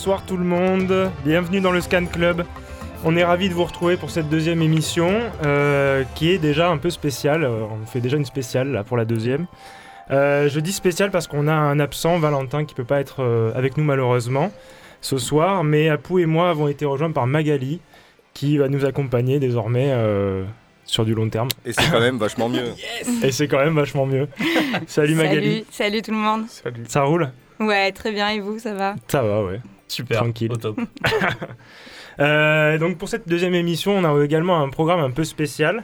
Bonsoir tout le monde, bienvenue dans le Scan Club. On est ravis de vous retrouver pour cette deuxième émission euh, qui est déjà un peu spéciale. Euh, On fait déjà une spéciale là pour la deuxième. Euh, je dis spéciale parce qu'on a un absent, Valentin, qui peut pas être euh, avec nous malheureusement ce soir. Mais Apou et moi avons été rejoints par Magali qui va nous accompagner désormais euh, sur du long terme. Et c'est quand même vachement mieux. Et c'est quand même vachement mieux. Salut Magali. Salut, salut tout le monde. Salut. Ça roule? Ouais, très bien, et vous, ça va? Ça va, ouais. Super, Tranquille. au top. Euh, donc pour cette deuxième émission, on a également un programme un peu spécial.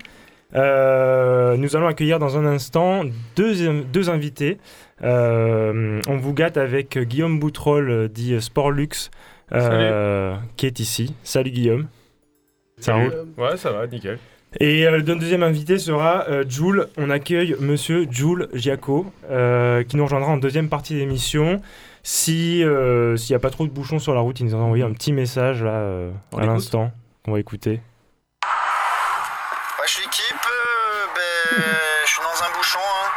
Euh, nous allons accueillir dans un instant deux, deux invités. Euh, on vous gâte avec Guillaume Boutroll, euh, dit Sportlux, euh, qui est ici. Salut Guillaume. Ça Salut. roule? Ouais, ça va, nickel. Et euh, le deuxième invité sera euh, Jules. On accueille monsieur Jules Giaco, euh, qui nous rejoindra en deuxième partie d'émission. Si euh, s'il n'y a pas trop de bouchons sur la route, il nous a envoyé un petit message là euh, à l'instant qu'on va écouter. Ouais, je suis l'équipe, euh, ben, je suis dans un bouchon. hein.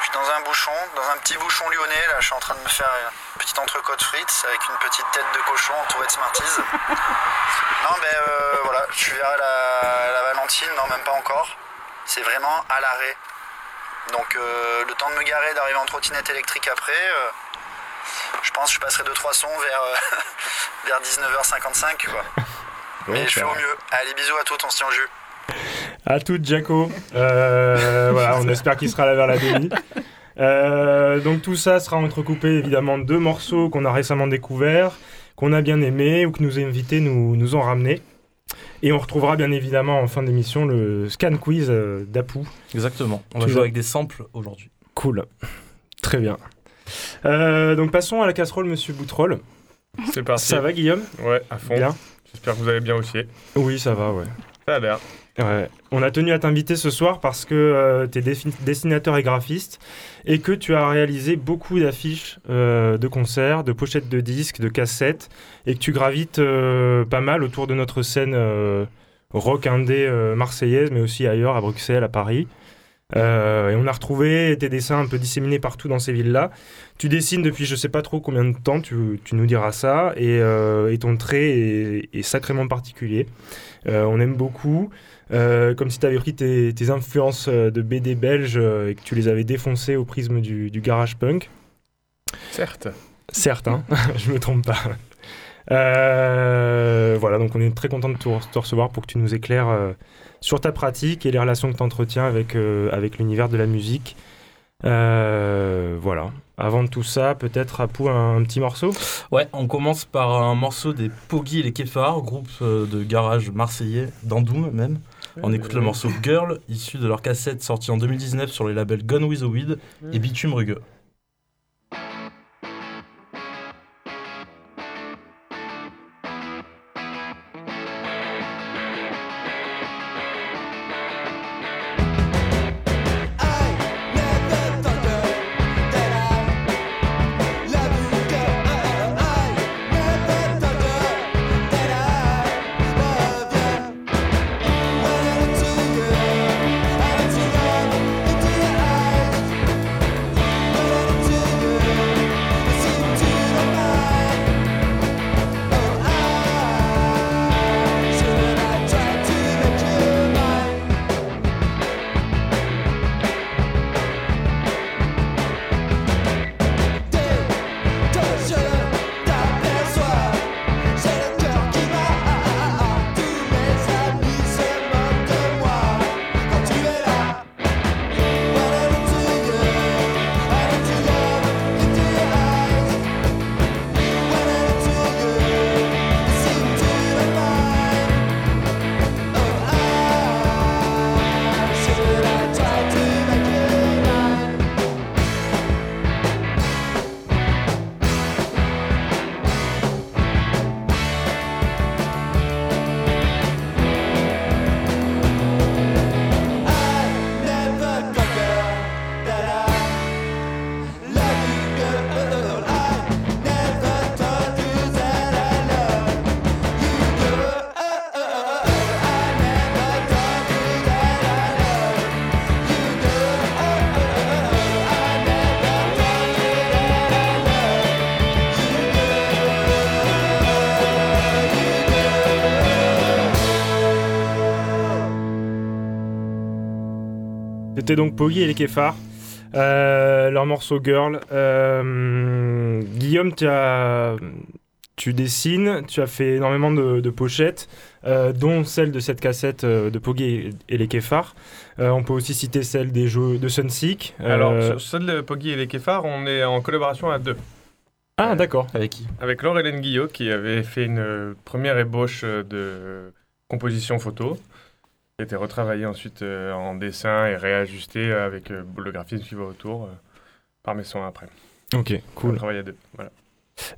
Je suis dans un bouchon, dans un petit bouchon lyonnais. Là, je suis en train de me faire une petite entrecôte frites avec une petite tête de cochon entourée de Smarties. non, ben euh, voilà, je suis vers la, la Valentine, non, même pas encore. C'est vraiment à l'arrêt. Donc, euh, le temps de me garer, d'arriver en trottinette électrique après, euh, je pense que je passerai 2-3 sons vers, euh, vers 19h55, quoi. Mais je fais au mieux. Allez, bisous à toutes, on se tient au jus. À toutes, Jaco. Euh, voilà, on espère qu'il sera là vers la demi. Euh, donc tout ça sera entrecoupé évidemment de deux morceaux qu'on a récemment découverts, qu'on a bien aimés ou que nos invités nous, nous ont ramenés. Et on retrouvera bien évidemment en fin d'émission le scan quiz d'Apou. Exactement. On va jouer avec des samples aujourd'hui. Cool. Très bien. Euh, donc passons à la casserole, monsieur Boutroll. C'est parti. Ça va, Guillaume? Ouais, à fond. Bien J'espère que vous allez bien aussi. Oui, ça va, ouais. Ça a l'air. Ouais. On a tenu à t'inviter ce soir parce que tu es dessinateur et graphiste et que tu as réalisé beaucoup d'affiches euh, de concerts, de pochettes de disques, de cassettes et que tu gravites euh, pas mal autour de notre scène euh, rock indé euh, marseillaise mais aussi ailleurs, à Bruxelles, à Paris. Euh, et on a retrouvé tes dessins un peu disséminés partout dans ces villes-là. Tu dessines depuis je sais pas trop combien de temps, tu, tu nous diras ça, et, euh, et ton trait est, est sacrément particulier. Euh, on aime beaucoup. Comme si tu avais pris tes, tes influences de BD belges et que tu les avais défoncées au prisme du, du garage punk. Certes. Certes, hein, je me trompe pas. Voilà, donc on est très content de te, te recevoir pour que tu nous éclaires sur ta pratique et les relations que tu entretiens avec, euh, avec l'univers de la musique. Euh, voilà. Avant de tout ça, peut-être Apou un, un petit morceau? Ouais, on commence par un morceau des Poggy et les Kefar, groupe euh, de garage marseillais, d'Andoum même. On écoute le morceau Girl, issu de leur cassette sortie en 2019 sur les labels Gone With The Weed et Bitume Rugueux. C'était donc Poggy et les Kéfars. Euh, leur morceau Girl. Euh, Guillaume, tu, as, tu dessines, tu as fait énormément de, de pochettes, euh, dont celle de cette cassette de Poggy et, et les Kéfars. Euh, on peut aussi citer celle des jeux de Sunseek. Euh, Alors, sur celle de Poggy et les Kéfars, on est en collaboration à deux. Ah, d'accord. Avec qui? Avec Laure-Hélène Guillot, qui avait fait une première ébauche de composition photo. Qui a été retravaillée ensuite euh, en dessin et réajustée avec euh, le graphisme qui va autour euh, par mes soins après. Ok, On cool. travaille à deux. Voilà.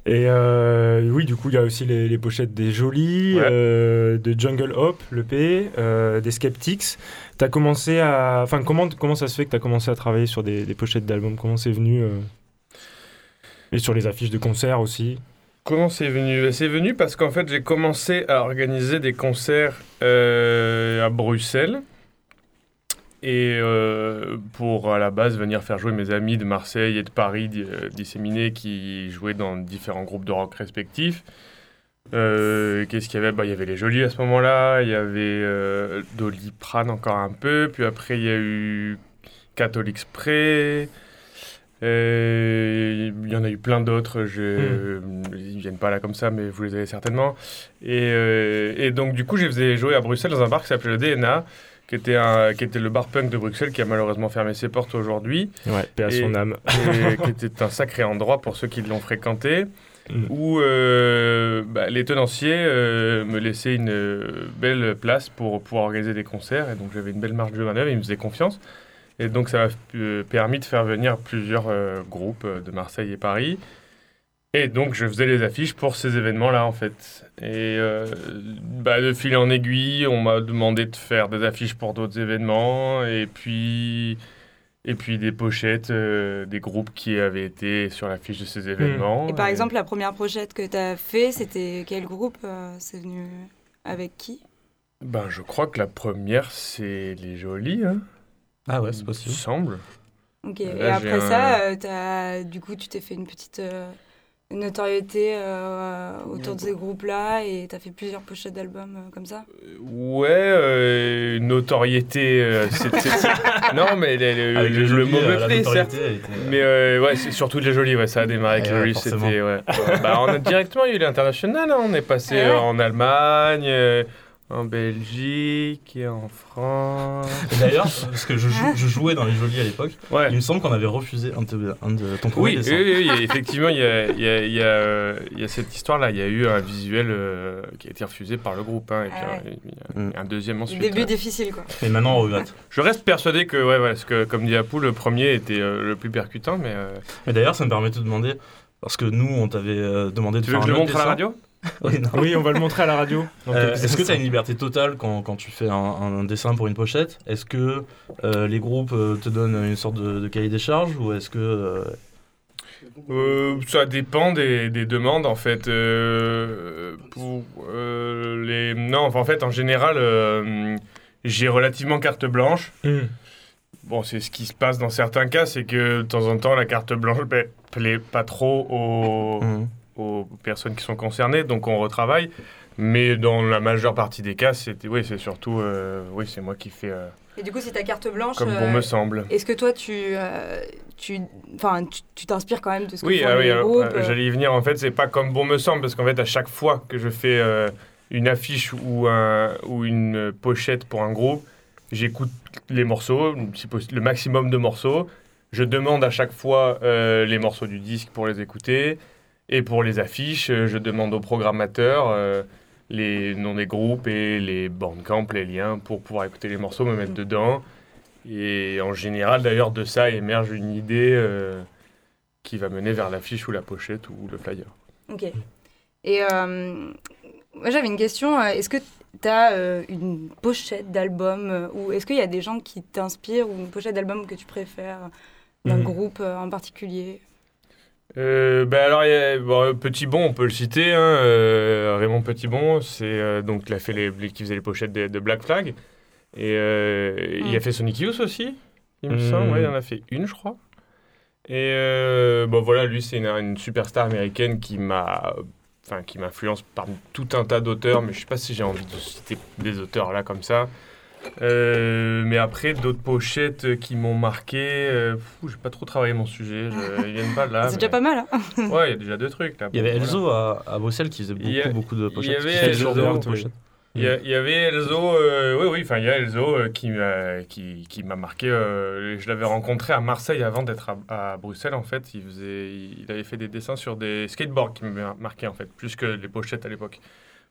Et euh, oui, du coup, il y a aussi les, les pochettes des Jolies, Ouais. euh, de Jungle Hop, le P, euh, des Skeptics. T'as commencé à. Enfin, comment, comment ça se fait que tu as commencé à travailler sur des, des pochettes d'albums? Comment c'est venu Et sur les affiches de concerts aussi? Comment c'est venu? Ben, C'est venu parce qu'en fait, j'ai commencé à organiser des concerts euh, à Bruxelles. Et euh, pour à la base venir faire jouer mes amis de Marseille et de Paris euh, disséminés qui jouaient dans différents groupes de rock respectifs. Qu'est-ce qu'il y avait? Bah, Il y avait les Jolies à ce moment-là, il y avait euh, Doliprane encore un peu, puis après il y a eu Catholic Spray. Euh, Il y en a eu plein d'autres, je... ils viennent pas là comme ça, mais vous les avez certainement. Et, euh, et donc, du coup, je les faisais jouer à Bruxelles dans un bar qui s'appelait le DNA, qui était, un, qui était le bar punk de Bruxelles, qui a malheureusement fermé ses portes aujourd'hui, Ouais, paix à son âme. et qui était un sacré endroit pour ceux qui l'ont fréquenté, Mm. où euh, bah, les tenanciers euh, me laissaient une euh, belle place pour pouvoir organiser des concerts, et donc j'avais une belle marge de manœuvre, ils me faisaient confiance. Et donc ça m'a euh, permis de faire venir plusieurs euh, groupes euh, de Marseille et Paris. Et donc je faisais les affiches pour ces événements-là en fait. Et euh, bah, de fil en aiguille, on m'a demandé de faire des affiches pour d'autres événements. Et puis, et puis des pochettes euh, des groupes qui avaient été sur l'affiche de ces événements. Et par exemple, la première pochette que tu as fait, c'était quel groupe euh, C'est venu avec qui? Ben je crois que la première c'est Les Jolies, hein, Ah ouais, c'est il possible. semble. Ok. Là, Et après un- ça, euh, t'as- du coup, tu t'es fait une petite euh, notoriété euh, autour de ces groupes-là et tu as fait plusieurs pochettes d'albums euh, comme ça? Ouais, euh, notoriété. euh, non, mais le, Avec le- le Jolies, mot me la plaît, certes. était, Mais euh, ouais, c'est surtout les jolies, ouais, ça a démarré avec jolies, forcément. c'était ouais. bah, on a directement eu l'international, hein, on est passé Ah ouais en Allemagne, euh, en Belgique, et en France. D'ailleurs, parce que je, jou- je jouais dans les Jolies à l'époque, Ouais. il me semble qu'on avait refusé un de, un de ton Oui, premier oui, dessin. oui, oui, effectivement, il y a, il y, a, il y, a, euh, il y a cette histoire-là. Il y a eu un visuel euh, qui a été refusé par le groupe, hein, et puis Ah un- a Mm. un deuxième ensuite. Début difficile, quoi. Et maintenant, on regrette. Je reste persuadé que, ouais, ouais, parce que, comme dit Apou, le premier était euh, le plus percutant, mais euh, Mais d'ailleurs, ça me permet de te demander, parce que nous, on t'avait euh, demandé de tu veux faire que je un le montre à la radio? Oui, non. Oui, on va le montrer à la radio. Euh, quelques Est-ce que tu as une liberté totale quand, quand tu fais un, un dessin pour une pochette? Est-ce que euh, les groupes euh, te donnent une sorte de, de cahier des charges ou est-ce que euh, Euh, ça dépend des, des demandes en fait. Euh, pour euh, les non, enfin, en fait en général, euh, j'ai relativement carte blanche. Hmm. Bon, c'est ce qui se passe dans certains cas, c'est que de temps en temps la carte blanche ne plaît pas trop aux, Mhm. Aux personnes qui sont concernées, donc on retravaille. Mais dans la majeure partie des cas, c'est oui, c'est surtout euh, oui, c'est moi qui fais euh, Et du coup, c'est ta carte blanche. comme bon euh, me semble. Est-ce que toi, tu, tu, enfin, tu, t'inspires quand même de ce que Oui, font ah les oui alors, groupes j'allais y venir. En fait, c'est pas comme bon me semble, parce qu'en fait, à chaque fois que je fais une affiche ou, un, ou une pochette pour un groupe, j'écoute les morceaux, le maximum de morceaux. Je demande à chaque fois les morceaux du disque pour les écouter. Et pour les affiches, euh, je demande au programmateur euh, les noms des groupes et les bandcamp, les liens pour pouvoir écouter les morceaux, me mettre dedans. Et en général, d'ailleurs, de ça émerge une idée euh, qui va mener vers l'affiche ou la pochette ou le flyer. Ok. Et euh, moi, j'avais une question. Est-ce que tu as une pochette d'album ou est-ce qu'il y a des gens qui t'inspirent ou une pochette d'album que tu préfères d'un Mhm. groupe en particulier? Euh, ben alors, a- bon, euh, Petit Bon, on peut le citer. hein, euh, Raymond Petit Bon, c'est euh, donc il a fait les, les- qui faisait les pochettes de, de Black Flag. Et euh, il Mm. a fait Sonic Youth aussi, il me Mm. semble. Ouais, il en a fait une, je crois. Et bon, voilà, lui, c'est une, une superstar américaine qui m'a. Enfin, qui m'influence parmi tout un tas d'auteurs, mais je sais pas si j'ai envie de citer des auteurs là comme ça. Euh, mais après, d'autres pochettes qui m'ont marqué, euh, j'ai pas trop travaillé mon sujet, je, ils viennent pas là. C'est mais- déjà pas mal. Hein Ouais, il y a déjà deux trucs là. Il y avait voilà. Elzo à, à Bruxelles qui faisait beaucoup, a- beaucoup de il y pochettes. avait Elzo, des oui. pochettes. Il y, a- il y avait Elzo, euh, oui, oui, enfin, il y a Elzo euh, qui, m'a- qui, qui m'a marqué. euh, je l'avais rencontré à Marseille avant d'être à, à Bruxelles, en fait. Il, faisait, il avait fait des dessins sur des skateboards qui m'avaient marqué, en fait, plus que les pochettes à l'époque.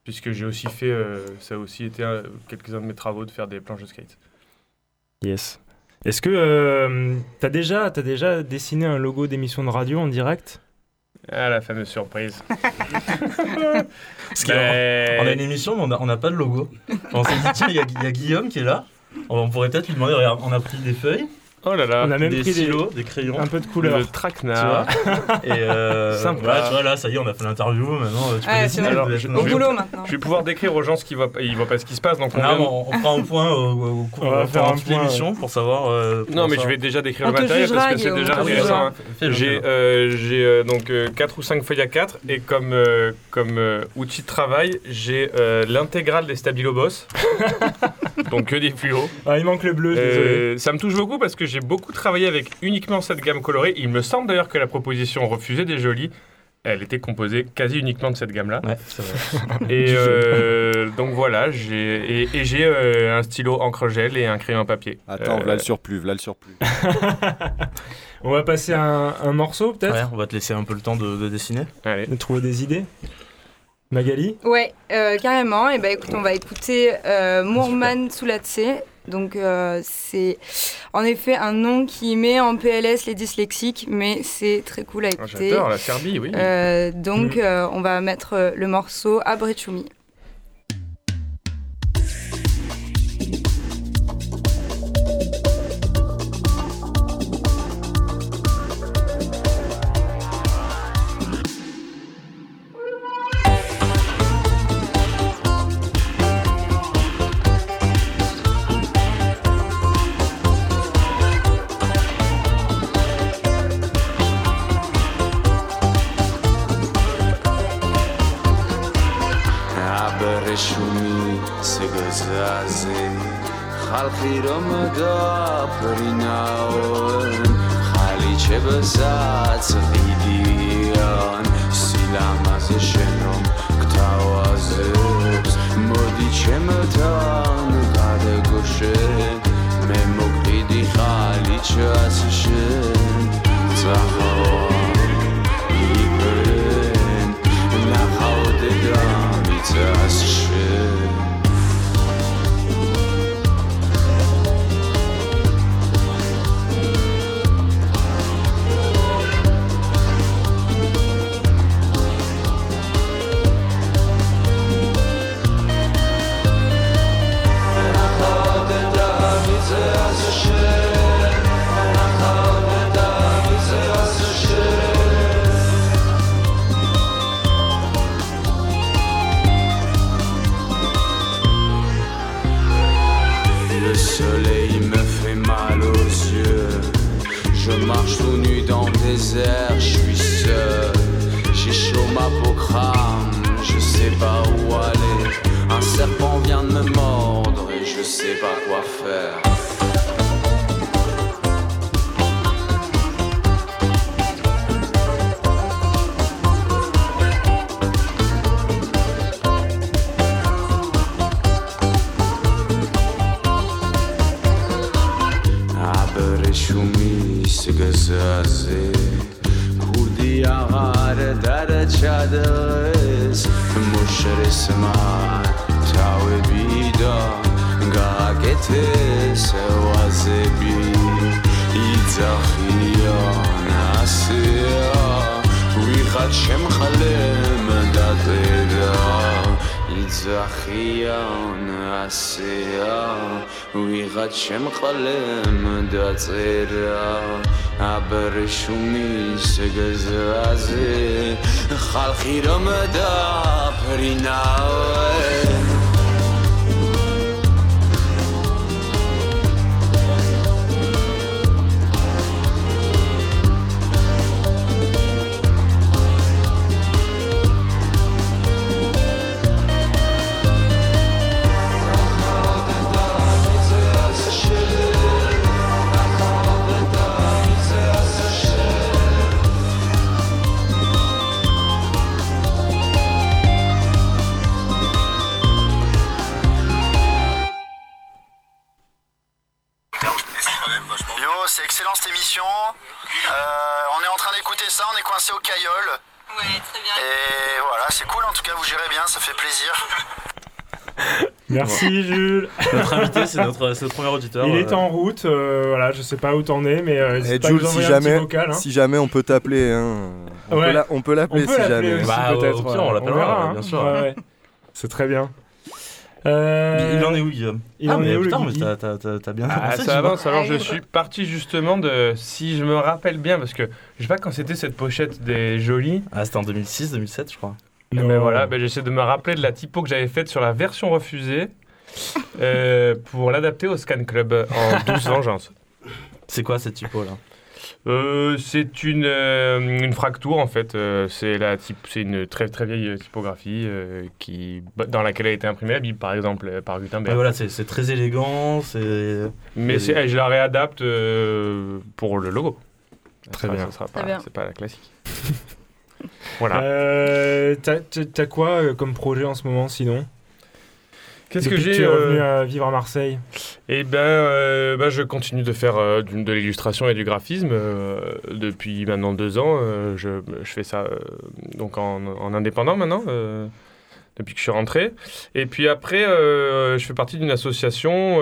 Puisque j'ai aussi fait, euh, ça a aussi été euh, quelques-uns de mes travaux de faire des planches de skate. Yes. Est-ce que euh, t'as déjà, as déjà dessiné un logo d'émission de radio en direct? Ah, la fameuse surprise. Parce qu'on- Ben, On a une émission, mais on n'a pas de logo. On s'est dit, tiens, il y, y a Guillaume qui est là. On pourrait peut-être lui demander, regarde, on a pris des feuilles, Oh là là. On a même des pris des, stylos, des crayons. un peu de couleur. Le Tu traquenard. vois Et euh, Sympa. voilà, tu vois, là, ça y est, on a fait l'interview. Maintenant, euh, tu peux Ouais, Alors, Au je- boulot maintenant. Je vais pouvoir décrire aux gens ce qui va, ils voient pas ce qui se passe. Donc on Non, vient- mais on, on fera un point au, au cours On va de faire un point, l'émission pour savoir. euh, Non, mais je vais déjà décrire On le matériel parce que c'est déjà intéressant. hein. J'ai euh, donc 4 ou 5 feuilles à 4 et comme, comme outil de travail, j'ai l'intégrale des Stabilo Boss. donc que des fluos. Ah, il manque le bleu, désolé. Ça me touche beaucoup parce que j'ai beaucoup travaillé avec uniquement cette gamme colorée. Il me semble d'ailleurs que la proposition refusée des jolis, elle était composée quasi uniquement de cette gamme-là. Ouais, c'est vrai. Et euh, donc voilà, j'ai et, et j'ai euh, un stylo encre gel et un crayon à papier. Attends, Euh, voilà le surplus, voilà le surplus. On va passer à un, un morceau peut-être Ouais, on va te laisser un peu le temps de, de dessiner. Allez. De trouver des idées Magali Ouais, euh, carrément. Et ben écoute, on va écouter euh, Moorman Soulatse. Donc euh, c'est en effet un nom qui met en PLS les dyslexiques, mais c'est très cool à Ah, écouter. J'adore la Serbie, oui. Euh, donc Mm. euh, on va mettre le morceau Abrechumi. გზაზე ხალხი რომ გაფრინაონ ხალიჩებსაც ლიდიან სილამაზე შენ რომ გთავაზებს მოდი ჩემთან გადაგოშე მე მოგდიდი ხალიჩას შენ. წახავარ იბრენ ნახავდე გამიცას შენ. sais pas quoi faire. შუმის გზაზე ქურდი აღარ დარჩადეს მოშრესმა თავები და ეთეს ვაზები იძახიან ასეა ვიღაც შემხალემ დაწერა იძახიან ასეა ვიღაც შემყალემ დაწერა აბრეშუმის გზაზე ხალხი რომ დაფრინავე. Ça, on est coincé au Caillol. Ouais, très bien. Et voilà, c'est cool en tout cas, vous gérez bien, ça fait plaisir. Merci Jules. Notre invité, c'est notre, c'est notre premier auditeur. Il euh, est en route, euh, voilà, je sais pas où t'en es, mais euh, Et pas Jules, si jamais, vocal. hein. si jamais on peut t'appeler, hein. on, Ouais. peut l'appeler si jamais. aussi, Bah, peut-être. au pire, on ouais. l'appellera, verra, bien hein. sûr. Ouais, ouais. C'est très bien. Euh, Il en est où, Guillaume? Il ah, en est mais où, le putain, mais t'as, t'as, t'as, t'as bien Ah, avancé, ça avance. Alors, je Ah, suis parti justement de. Si je me rappelle bien, parce que je sais pas quand c'était cette pochette des jolis. Ah, c'était en 2006, 2007, je crois. Non. Mais voilà, ben, j'essaie de me rappeler de la typo que j'avais faite sur la version refusée euh, pour l'adapter au Scan Club en 12 vengeance. C'est quoi cette typo là? Euh, c'est une, euh, une fracture en fait. Euh, c'est la type, c'est une très très vieille typographie euh, qui dans laquelle a été imprimée la Bible par exemple euh, par Gutenberg. Ouais, voilà, c'est, c'est très élégant, c'est. Mais c'est, eh, je la réadapte euh, pour le logo. Très Ça, bien. ça sera Très pas, bien. c'est pas la classique. voilà. Euh, t'as- t'as t'as quoi euh, comme projet en ce moment sinon? Qu'est-ce que j'ai tu es revenu euh, à vivre à Marseille Eh ben, euh, ben, je continue de faire euh, de l'illustration et du graphisme euh, depuis maintenant deux ans. je, je fais ça donc en, en indépendant maintenant. depuis que je suis rentré. Et puis après, je fais partie d'une association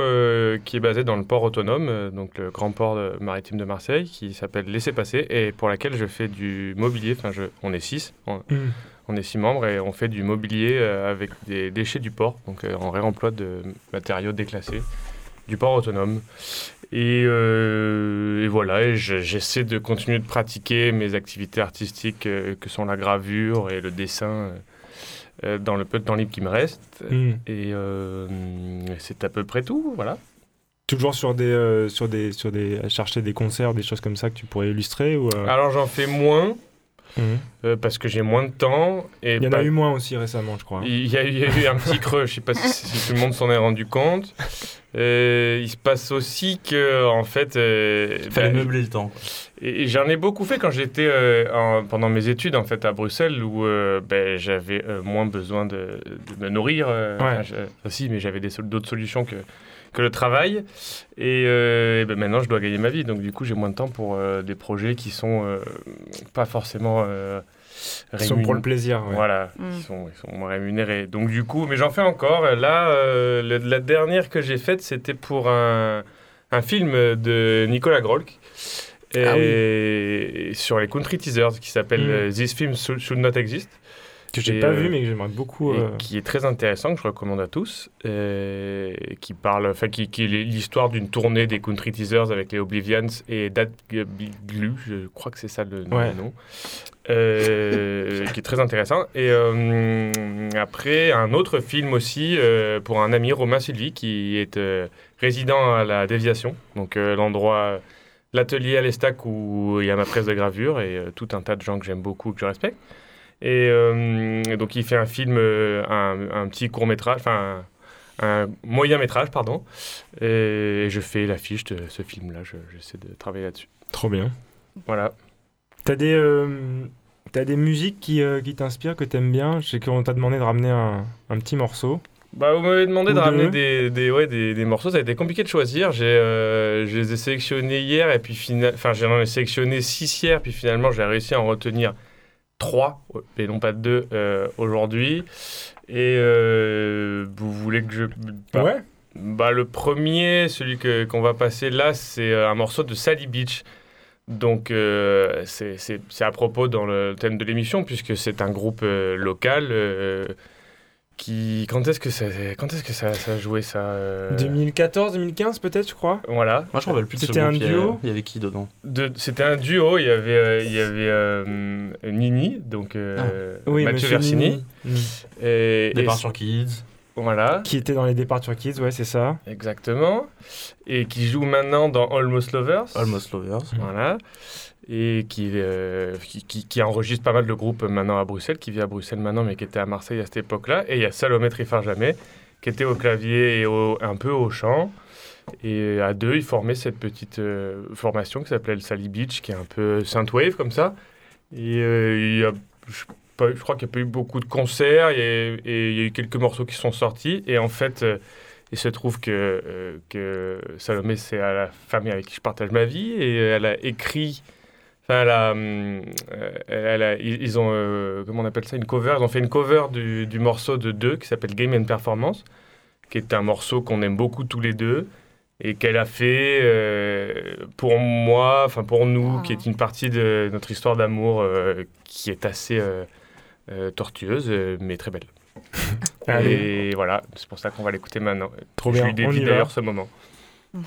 qui est basée dans le port autonome, donc le grand port maritime de Marseille, qui s'appelle Laissez passer, et pour laquelle je fais du mobilier. Enfin, je, on est six, on, Hmm. On est six membres, et on fait du mobilier euh, avec des déchets du port, donc euh, en réemploi de matériaux déclassés du port autonome. Et, euh, et voilà, et j'essaie de continuer de pratiquer mes activités artistiques euh, que sont la gravure et le dessin euh, euh, dans le peu de temps libre qui me reste. Hmm. Et euh, c'est à peu près tout, voilà. Toujours sur des, euh, sur des, sur des, à chercher des concerts, des choses comme ça que tu pourrais illustrer ou euh, Alors j'en fais moins mhm. euh, parce que j'ai moins de temps. Et Il y en pas- a eu moins aussi récemment, je crois. Il y, a, il y a eu un petit creux, je sais pas si, si tout le monde s'en est rendu compte. Euh, il se passe aussi que, en fait, euh, Il fallait bah, meubler le temps. quoi. Et et j'en ai beaucoup fait quand j'étais euh, en- pendant mes études en fait à Bruxelles où euh, ben, j'avais euh, moins besoin de, de me nourrir. euh, Ouais. enfin, je- aussi, mais j'avais d'autres solutions que, que le travail. Et, euh, et ben, maintenant, je dois gagner ma vie. Donc du coup, j'ai moins de temps pour euh, des projets qui sont euh, pas forcément euh, Ils sont pour le plaisir. ouais. Voilà, Mm. ils, sont, ils sont moins rémunérés. Donc du coup, mais j'en fais encore. Là, euh, le- la dernière que j'ai faite, c'était pour un, un film de Nicolas Grolk. Ah Et sur les country teasers qui s'appelle Mm. This Film Should Should Not Exist Que j'ai pas euh, vu, mais que j'aimerais beaucoup. et euh, qui est très intéressant que je recommande à tous et qui parle enfin qui, qui est l'histoire d'une tournée des country teasers avec les Oblivions et Dad Glue je crois que c'est ça le nom, Ouais. le nom. Euh, qui est très intéressant et euh, après un autre film aussi euh, pour un ami Romain Sylvie qui est euh, résident à la Déviation donc euh, l'endroit l'atelier à l'Estac où il y a ma presse de gravure et euh, tout un tas de gens que j'aime beaucoup que je respecte et euh, donc il fait un film, euh, un, un petit court métrage, enfin un, moyen métrage, pardon. Et je fais l'affiche de ce film-là. je- J'essaie de travailler là-dessus. Trop bien. Voilà. T'as des, euh, t'as des musiques qui, euh, qui t'inspirent, que t'aimes bien? Je sais qu'on t'a demandé de ramener un, un petit morceau. Bah, vous m'avez demandé Ou de ramener des, des, ouais, des, des morceaux. Ça a été compliqué de choisir. J'ai, euh, je les ai sélectionnés hier et puis fina- enfin j'en ai sélectionné six hier puis finalement j'ai réussi à en retenir trois et non pas deux euh, aujourd'hui. Et euh, vous voulez que je bah, Ouais. Bah, le premier, celui qu'on va passer là, c'est euh, un morceau de Sally Beach. Donc, euh, c'est, à propos dans le thème de l'émission, puisque c'est un groupe local qui. Quand est-ce que ça, quand est-ce que ça, ça a joué ça euh, 2014, 2015 peut-être, je crois. Voilà. Moi, je me rappelle plus C'était un duo Il y avait qui dedans? De- c'était un duo. Il y avait, euh, il y avait euh, Nini, donc euh, Oui, Mathieu Versini. Mm. Et, Départ et- sur Kids. Voilà. Qui était dans les Departure Kids, ouais, c'est ça. Exactement. Et qui joue maintenant dans Almost Lovers. Almost Lovers. Voilà. Et qui, euh, qui, qui- qui enregistre pas mal de groupes maintenant à Bruxelles, qui vit à Bruxelles maintenant, mais qui était à Marseille à cette époque-là. Et il y a Salomé Trifard-Jamais, qui était au clavier et au- un peu au chant. Et à deux, ils formaient cette petite euh, formation qui s'appelait le Sally Beach, qui est un peu synthwave comme ça. Et euh, il y a, je, pas- je crois qu'il n'y a pas eu beaucoup de concerts, et, et il y a eu quelques morceaux qui sont sortis. Et en fait, euh, il se trouve que, euh, que Salomé, c'est la femme avec qui je partage ma vie, et elle a écrit Enfin, elle a, euh, elle a- ils ont, comment on appelle ça, une cover. Ils ont fait une cover du, du morceau de deux qui s'appelle Game and Performance, qui est un morceau qu'on aime beaucoup tous les deux et qu'elle a fait euh, pour moi, enfin pour nous, Ah. qui est une partie de notre histoire d'amour euh, qui est assez euh, tortueuse, euh, mais très belle. Allez, Et voilà, c'est pour ça qu'on va l'écouter maintenant. trop Je bien. lui On y dédie d'ailleurs ce moment.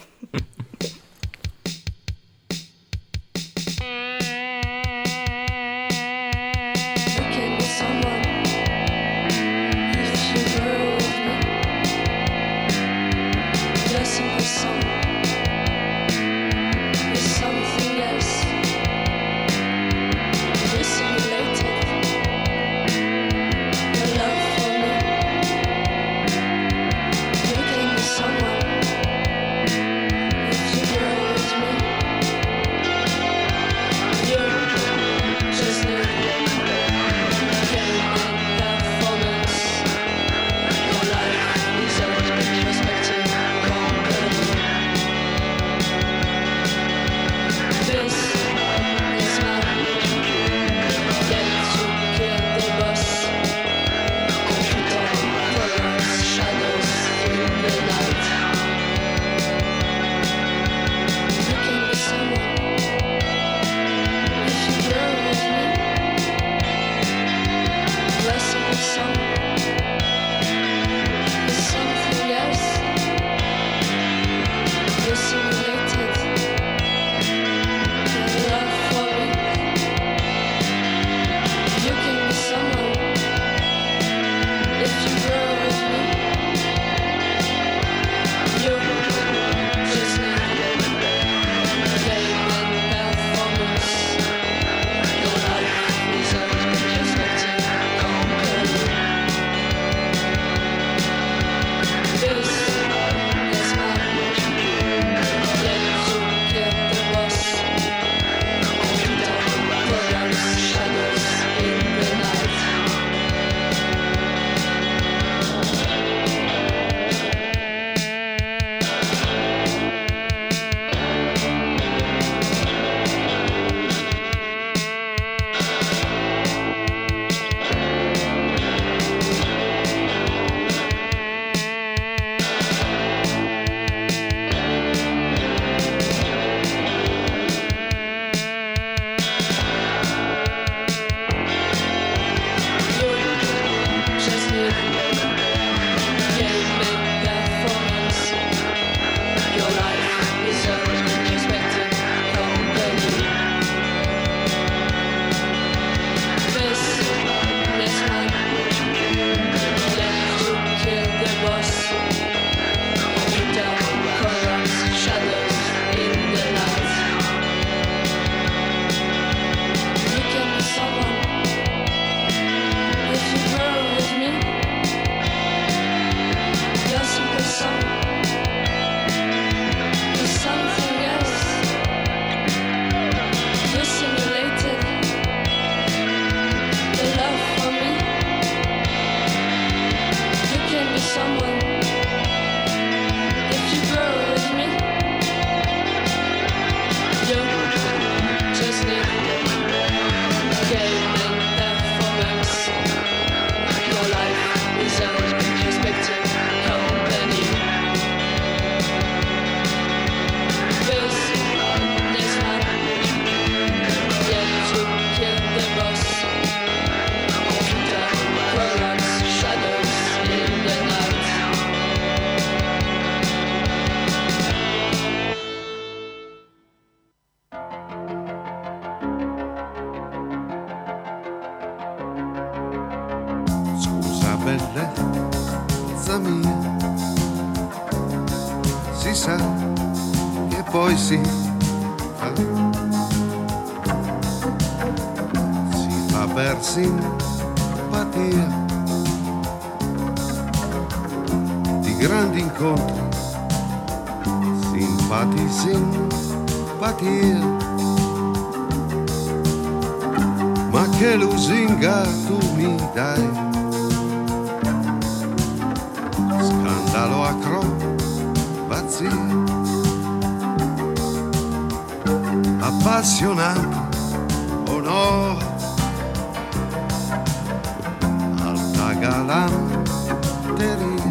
galanteria.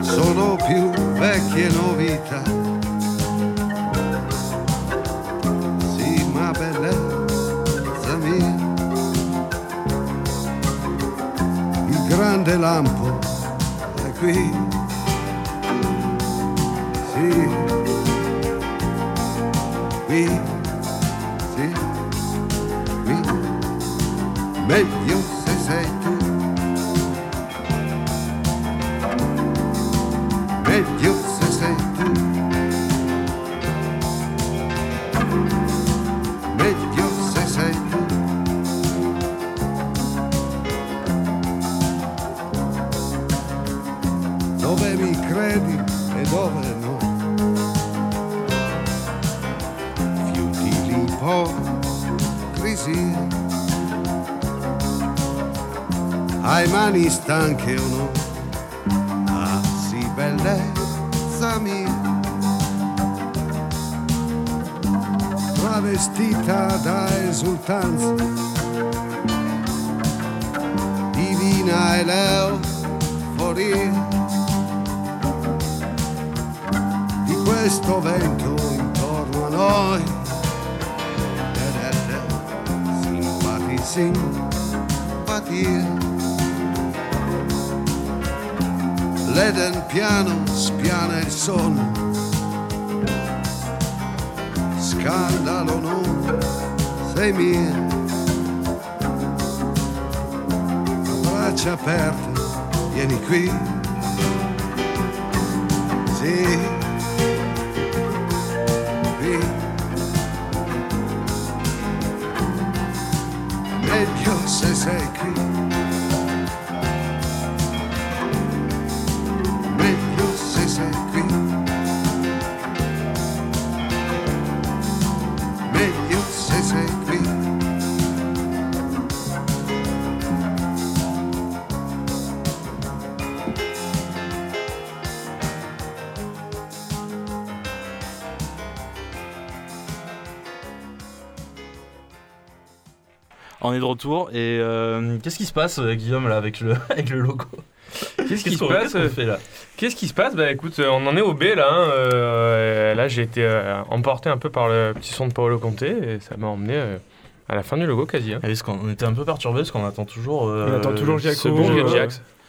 Sono più vecchie novità. Sì, ma bellezza mia. Il grande lampo è qui. Esultanza. Divina e l'euforia. Di questo vento intorno a noi. Da-da-da. Simpati, simpatia. L'Eden piano spiana il sonno. Mia. A braccia aperte, vieni qui. Sì. Qui. Meglio se sei qui. On est de retour et euh, qu'est-ce qui se passe euh, Guillaume là avec le, avec le logo Qu'est-ce qui se passe qu'est-ce qu'on fait là Qu'est-ce qui se passe? Bah écoute, euh, on en est au B là. hein, euh, là, j'ai été euh, emporté un peu par le petit son de Paolo Conte et ça m'a emmené euh, à la fin du logo quasi. hein. Ah parce qu'on était un peu perturbé parce qu'on attend toujours. euh, On attend toujours Giacomo, euh.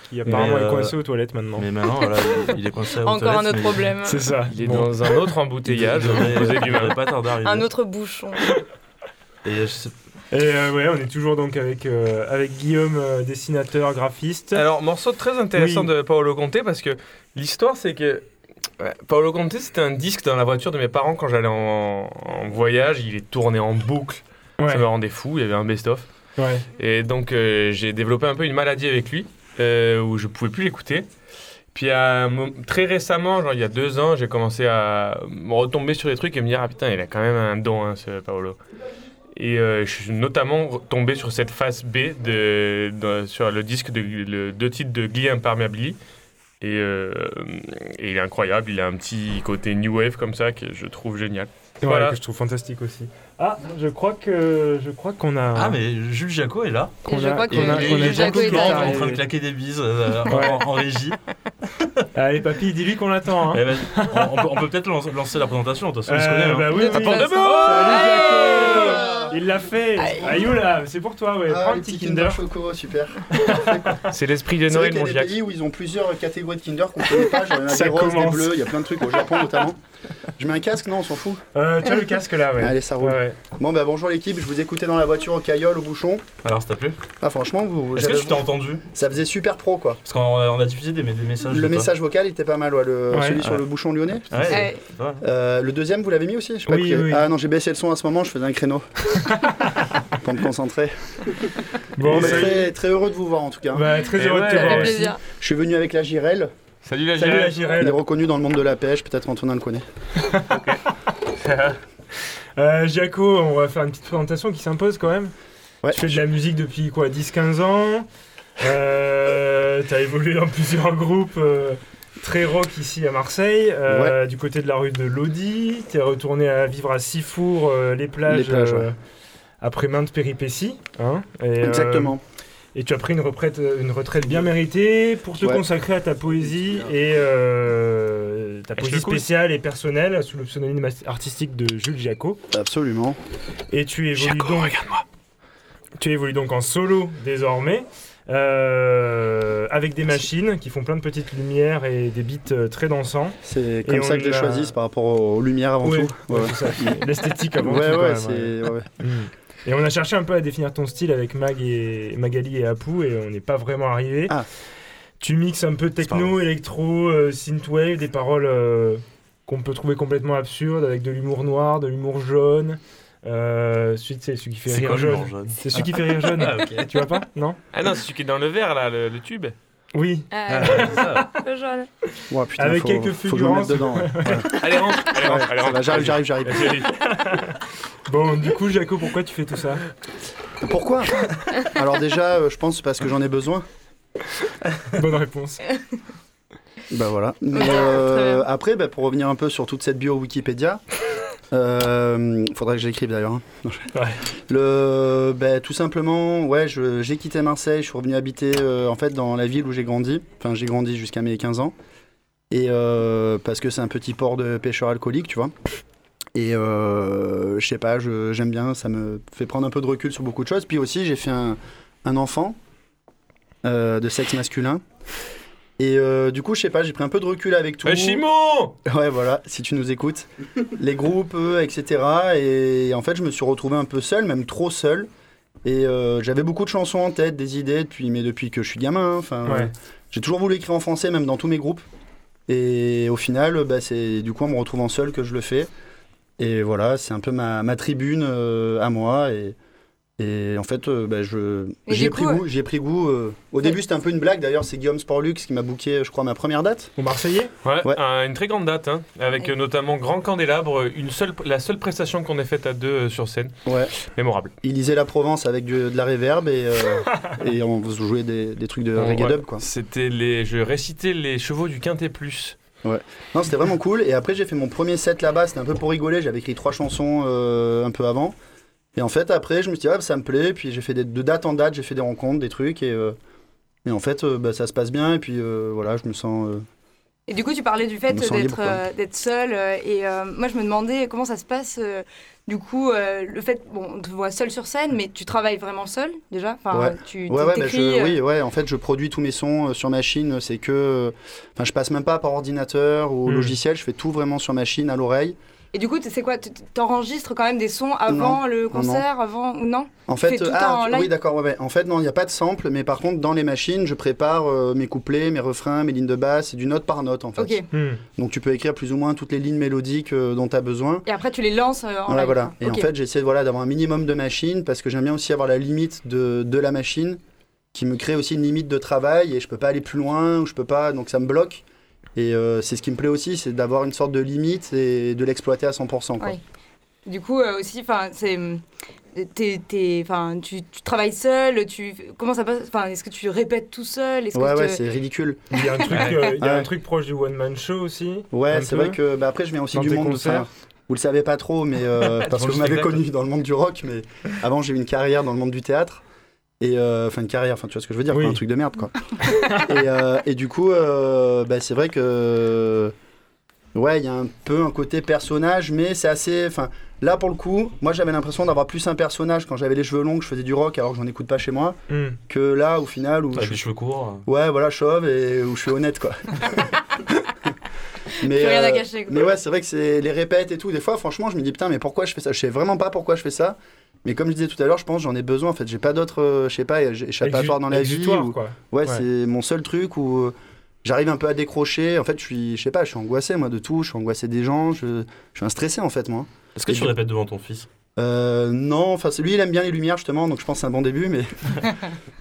Qui apparemment Mais, est euh, coincé aux toilettes maintenant. Mais maintenant, voilà, il- est coincé Encore un autre problème. C'est ça. Il est Bon. dans un autre embouteillage. Il devrait pas tarder à arriver. Un autre bouchon. Et je sais- Et euh, ouais, on est toujours donc avec, euh, avec Guillaume, euh, dessinateur, graphiste. Alors, morceau très intéressant Oui. de Paolo Conte parce que l'histoire, c'est que ouais, Paolo Conte, c'était un disque dans la voiture de mes parents quand j'allais en, en voyage. Il est tourné en boucle. ouais. Ça me rendait fou. Il y avait un best-of. ouais. Et donc, euh, j'ai développé un peu une maladie avec lui où je pouvais plus l'écouter. Puis, à très récemment, genre il y a deux ans, j'ai commencé à me retomber sur des trucs et me dire Ah putain, il a quand même un don, hein, ce Paolo. Et euh, je suis notamment tombé sur cette face B de, de- sur le disque de le, deux titres de Glee Impermeably. Et, euh, et il est incroyable, il a un petit côté new wave comme ça que je trouve génial. Ouais, Voilà. que je trouve fantastique aussi. Ah, je crois que je crois qu'on a. Ah, mais Jules Jaco est là. Je crois qu'on a- Jules Jaco est là. En train de claquer des bises euh, en- Ouais. en, en régie. Allez, papy, dis-lui qu'on l'attend. Hein. Eh ben, on, on peut, peut-être lancer, la présentation, de toute façon, se connaît. Hein. oui, oui. Salut, Jaco Il l'a fait Aïe. Ayou là, c'est pour toi, ouais. Ah, Prends un petit Kinder. Choco, super. C'est l'esprit de C'est vrai Noël, qu'il y a mon des Jacques. pays où ils ont plusieurs catégories de Kinder qu'on connaît pas. Genre, il y en a Ça des roses, commence. des bleus, il y a plein de trucs au Japon notamment. Je mets un casque, non, on s'en fout. Euh, tu as le casque là, ouais. Allez, ça roule. Ouais, ouais. Bon, bah bonjour l'équipe, je vous écoutais dans la voiture au caillol, au bouchon. Alors, ça t'a plu Ah, franchement, vous, Est-ce que j'avais- tu t'es entendu ça faisait super pro quoi. Parce qu'on on a diffusé des, des messages. de Le toi. message vocal était pas mal, ouais, le, Ouais. celui sur Ouais. le bouchon lyonnais. Ouais. Euh, le deuxième, vous l'avez mis aussi? Je sais pas Oui, qui- oui. Ah non, j'ai baissé le son à ce moment, je faisais un créneau. pour me concentrer. Bon, Bon, bah, très, très heureux de vous voir en tout cas. Bah, très Et heureux ouais, de te ça voir fait aussi. plaisir. Je suis venu avec la Girelle. Salut la Salut la Girelle. Il est reconnu dans le monde de la pêche, peut-être Antonin le connaît. Euh, Jaco, on va faire une petite présentation qui s'impose quand même. Ouais. Tu fais de la musique depuis quoi 10-15 ans euh, T'as évolué dans plusieurs groupes euh, très rock ici à Marseille, euh, du côté de la rue de Lodi. T'es retourné à vivre à Sifour, euh, les plages, Les plages, ouais. après maintes péripéties. Hein, et, euh, Exactement. Et tu as pris une retraite, une retraite bien méritée pour te Ouais. consacrer à ta poésie et euh, ta poésie spéciale et personnelle sous le pseudonyme artistique de Jules Giaco. Absolument. Et tu évolues donc. Tu évolues donc en solo désormais. euh, avec des machines qui font plein de petites lumières et des beats euh, très dansants. C'est Et comme ça que je l'ai a- choisi, par rapport aux, aux lumières avant Ouais, tout. ouais, Ouais. L'esthétique avant Ouais, tout. ouais, c'est. Et on a cherché un peu à définir ton style avec Mag et Magali et Apu et on n'est pas vraiment arrivé. Ah. Tu mixes un peu techno, électro, euh, synthwave, des paroles euh, qu'on peut trouver complètement absurdes avec de l'humour noir, de l'humour jaune. Euh, c'est celui qui fait rire jaune. jaune C'est celui qui fait rire jaune. Ah, ok. Tu vois pas? Non? Ah non, c'est celui qui est dans le verre, là, le, le tube. Oui. Ah, c'est ça. jaune. Ouais, putain, Avec faut, quelques faut que je me mette fulgurances. dedans. ouais. Allez, rentre, allez, rentre, allez, rentre. va, J'arrive, j'arrive, j'arrive. Bon, du coup, Jaco, pourquoi tu fais tout ça? Pourquoi? Alors déjà, euh, je pense parce que j'en ai besoin. Bonne réponse. Bah voilà. Mais, euh, après, bah, pour revenir un peu sur toute cette bio Wikipédia, euh, faudrait que j'écrive d'ailleurs. hein. Non, je- Ouais. Le, bah, tout simplement, ouais, je- j'ai quitté Marseille, je suis revenu habiter euh, en fait dans la ville où j'ai grandi. Enfin, j'ai grandi jusqu'à mes 15 ans. Et euh, parce que c'est un petit port de pêcheurs alcooliques, tu vois. Et euh, je sais pas, je- j'aime bien, ça me fait prendre un peu de recul sur beaucoup de choses. Puis aussi, j'ai fait un, un enfant euh, de sexe masculin. Et euh, du coup, je sais pas, j'ai pris un peu de recul avec tout. Ouais, Chimon Ouais, voilà, si tu nous écoutes. les groupes, euh, etc. Et en fait, je me suis retrouvé un peu seul, même trop seul. Et euh, j'avais beaucoup de chansons en tête, des idées, depuis, mais depuis que je suis gamin. hein, Enfin, Ouais. euh, j'ai toujours voulu écrire en français, même dans tous mes groupes. Et au final, bah, c'est du coup en me retrouvant seul que je le fais. Et voilà, c'est un peu ma, ma tribune euh, à moi. Et, et en fait, euh, bah, je, Et j'y ai du pris ai pris goût. euh, au début, c'était un peu une blague. D'ailleurs, c'est Guillaume Sporlux qui m'a booké, je crois, ma première date. Au Marseillais Ouais, Ouais. un- une très grande date, hein, avec Ouais. euh, notamment Grand Candélabre, une seule, la seule prestation qu'on ait faite à deux euh, sur scène. Ouais. Mémorable. Il lisait la Provence avec du- de la réverb et, euh, et on jouait des, des trucs de On- reggae ouais. dub quoi. C'était les, je récitais les chevaux du Quintet Plus. Non, c'était vraiment cool. Et après, j'ai fait mon premier set là-bas. C'était un peu pour rigoler. J'avais écrit trois chansons euh, un peu avant. Et en fait, après, je me suis dit, ah, ça me plaît. Puis j'ai fait des, de date en date. J'ai fait des rencontres, des trucs. Et, euh, et en fait, euh, bah, ça se passe bien. Et puis euh, voilà, je me sens. euh, Et du coup, tu parlais du fait d'être euh, seul. euh, et euh, moi, je me demandais comment ça se passe. euh, du coup, euh, le fait, bon, on te voit seul sur scène, mais tu travailles vraiment seul déjà? Enfin, Ouais. tu Ouais, ouais, bah, t'écris, je, euh, oui, ouais, en fait, je produis tous mes sons euh, sur machine. C'est que. euh, Enfin, je passe même pas par ordinateur ou Hmm. logiciel. Je fais tout vraiment sur machine, à l'oreille. Et du coup, c'est quoi tu- T'enregistres quand même des sons avant le concert, avant ou non? En fait, fais tout en ah, live oui, d'accord, ouais, ouais. En fait, non, il n'y a pas de sample, mais par contre, dans les machines, je prépare euh, mes couplets, mes refrains, mes lignes de basse, c'est du note par note, en fait. Hmm. Donc, tu peux écrire plus ou moins toutes les lignes mélodiques euh, dont tu as besoin. Et après, tu les lances euh, en Voilà, live. voilà. Et en fait, j'essaie voilà, d'avoir un minimum de machines parce que j'aime bien aussi avoir la limite de, de la machine qui me crée aussi une limite de travail et je peux pas aller plus loin ou je peux pas, donc ça me bloque. Et euh, c'est ce qui me plaît aussi, c'est d'avoir une sorte de limite et de l'exploiter à 100%. Quoi. Ouais. Du coup, euh, aussi, enfin, c'est. t'es- t'es- Enfin, tu, tu travailles seul, tu comment ça passe Enfin, est-ce que tu répètes tout seul Est-ce Ouais, que ouais, te- c'est ridicule. Il y a un truc, euh, il y a Ouais. un truc proche du one man show aussi. Ouais, c'est peu. vrai que bah, après je viens aussi Dans du monde. concerts. Vous le savez pas trop, mais euh, parce que vous m'avez connu dans le monde du rock, mais avant j'ai eu une carrière dans le monde du théâtre. Et euh, enfin une carrière, enfin tu vois ce que je veux dire, Oui. quoi, un truc de merde quoi. et, euh, et du coup, euh, bah, c'est vrai que ouais, il y a un peu un côté personnage, mais c'est assez, enfin là pour le coup, moi j'avais l'impression d'avoir plus un personnage quand j'avais les cheveux longs, que je faisais du rock alors que j'en écoute pas chez moi, Hmm. que là au final où je les cheveux courts. Ouais, voilà, chauve et où je suis honnête, quoi. mais, rien à euh, cacher, quoi. mais ouais, c'est vrai que c'est les répètes et tout. Des fois, franchement, je me dis putain, mais pourquoi je fais ça? Je sais vraiment pas pourquoi je fais ça. Mais comme je disais tout à l'heure, je pense que j'en ai besoin. En fait, j'ai pas d'autres, euh, je sais pas, j'ai- échappatoire dans la vie. Ou- quoi. Ouais, Ouais. c'est mon seul truc où euh, j'arrive un peu à décrocher. En fait, je suis, je sais pas, je suis angoissé moi de tout. Je suis angoissé des gens. Je, je suis un stressé en fait moi. Est-ce que Et tu du- répètes devant ton fils? Euh, non, enfin c'est- lui il aime bien les lumières justement, donc je pense que c'est un bon début, mais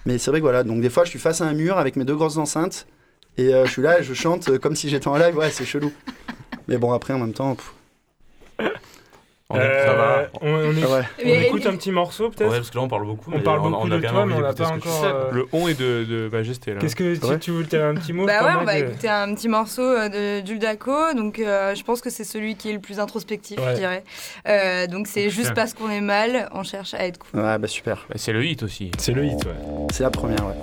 mais c'est vrai que voilà, donc des fois je suis face à un mur avec mes deux grosses enceintes et euh, je suis là je chante comme si j'étais en live, ouais c'est chelou. Mais bon après en même temps, pff, On est- Euh, ça va. On, on est- Ouais. on Mais- écoute un petit morceau Ouais, peut-être parce que là on parle beaucoup. On parle beaucoup on de toi, mais on n'a pas encore. euh, Le on est de, de Majesté là. Qu'est-ce que tu, Ouais. tu veux dire un petit mot Bah ouais, on va écouter un petit morceau euh, de Jules Daco. Donc, euh, je pense que c'est celui qui est le plus introspectif, Ouais. je dirais. Euh, donc, c'est juste parce qu'on est mal, on cherche à être cool. Ouais, bah super. Bah, c'est le hit aussi. C'est le hit, ouais. C'est la première, ouais.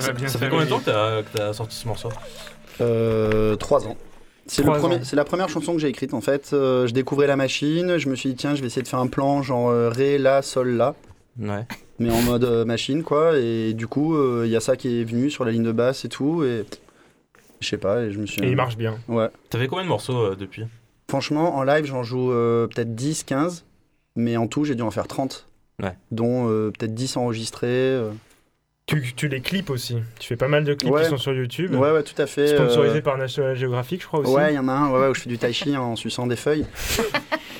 Ça va bien Ça fait combien de temps que t'as- que t'as sorti ce morceau Euh, trois ans. C'est, le Trois premier- ans. c'est la première chanson que j'ai écrite en fait. Euh, je découvrais la machine, je me suis dit tiens, je vais essayer de faire un plan genre euh, Ré, La, Sol, La, Ouais. mais en mode euh, machine quoi. Et du coup, euh, il y a ça qui est venu sur la ligne de basse et tout. Et je sais pas, et je me suis. Et il marche bien. Ouais. T'as fait combien de morceaux euh, depuis? Franchement, en live, j'en joue euh, peut-être 10, 15, mais en tout, j'ai dû en faire 30. Ouais. Dont euh, peut-être 10 enregistrés. euh. Tu, tu les clips aussi. Tu fais pas mal de clips Ouais. qui sont sur YouTube. Ouais, ouais, tout à fait. Sponsorisé euh, par National Geographic, je crois aussi. Ouais, il y en a un ouais, où je fais du tai chi en suçant des feuilles.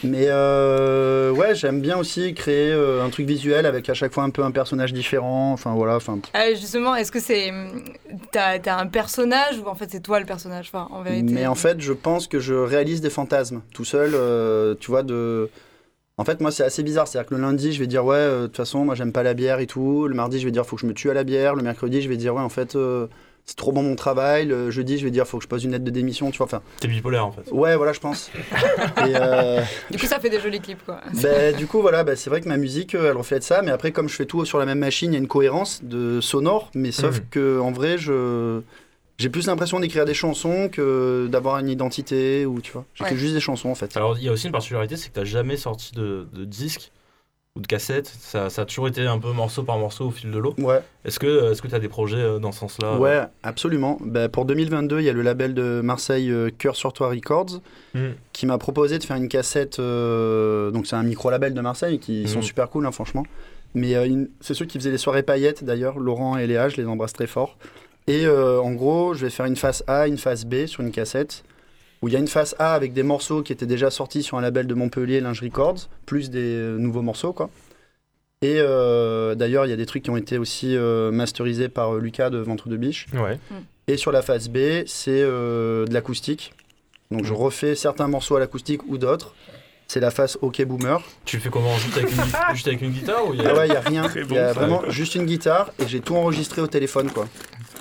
Mais euh, ouais, j'aime bien aussi créer euh, un truc visuel avec à chaque fois un peu un personnage différent. Enfin voilà, enfin. Ah, justement, est-ce que c'est. T'as t'as un personnage ou en fait c'est toi le personnage enfin, en vérité? Mais en fait, je pense que je réalise des fantasmes tout seul. euh, tu vois, de. En fait, moi, c'est assez bizarre. C'est-à-dire que le lundi, je vais dire, ouais, euh, de toute façon, moi, j'aime pas la bière et tout. Le mardi, je vais dire, faut que je me tue à la bière. Le mercredi, je vais dire, ouais, en fait, euh, c'est trop bon mon travail. Le jeudi, je vais dire, faut que je pose une lettre de démission. Tu vois, enfin. T'es bipolaire en fait. Ouais, voilà, je pense. et, euh, Du coup, ça fait des jolis clips quoi. Ben, du coup, voilà, ben, c'est vrai que ma musique, elle reflète ça. Mais après, comme je fais tout sur la même machine, il y a une cohérence de sonore. Mais sauf Mhm. que en vrai, je j'ai plus l'impression d'écrire des chansons que d'avoir une identité ou tu vois. J'écris Ouais. juste des chansons en fait. Alors il y a aussi une particularité, c'est que t'as jamais sorti de, de disque ou de cassette. Ça, ça a toujours été un peu morceau par morceau au fil de l'eau. Ouais, Est-ce que est-ce que t'as des projets euh, dans ce sens-là ouais, absolument. Ben, pour 2022, il y a le label de Marseille euh, Cœur sur toi Records Mm. qui m'a proposé de faire une cassette. euh, donc c'est un micro label de Marseille qui sont Mhm. super cool, hein, franchement. Mais euh, c'est ceux qui faisaient les soirées paillettes d'ailleurs, Laurent et Léa, je les embrasse très fort. Et euh, en gros, je vais faire une face A, une face B sur une cassette. Où il y a une face A avec des morceaux qui étaient déjà sortis sur un label de Montpellier, Linge Records, plus des euh, nouveaux morceaux, quoi. Et euh, d'ailleurs, il y a des trucs qui ont été aussi euh, masterisés par euh, Lucas de Ventre de Biche. Ouais. Et sur la face B, c'est euh, de l'acoustique. Donc je refais certains morceaux à l'acoustique ou d'autres. C'est la face OK Boomer. Tu le fais comment juste avec, une, juste avec une guitare ou il y a... Ah ouais, il n'y a rien. Il bon, y a vraiment juste une guitare et j'ai tout enregistré au téléphone. quoi.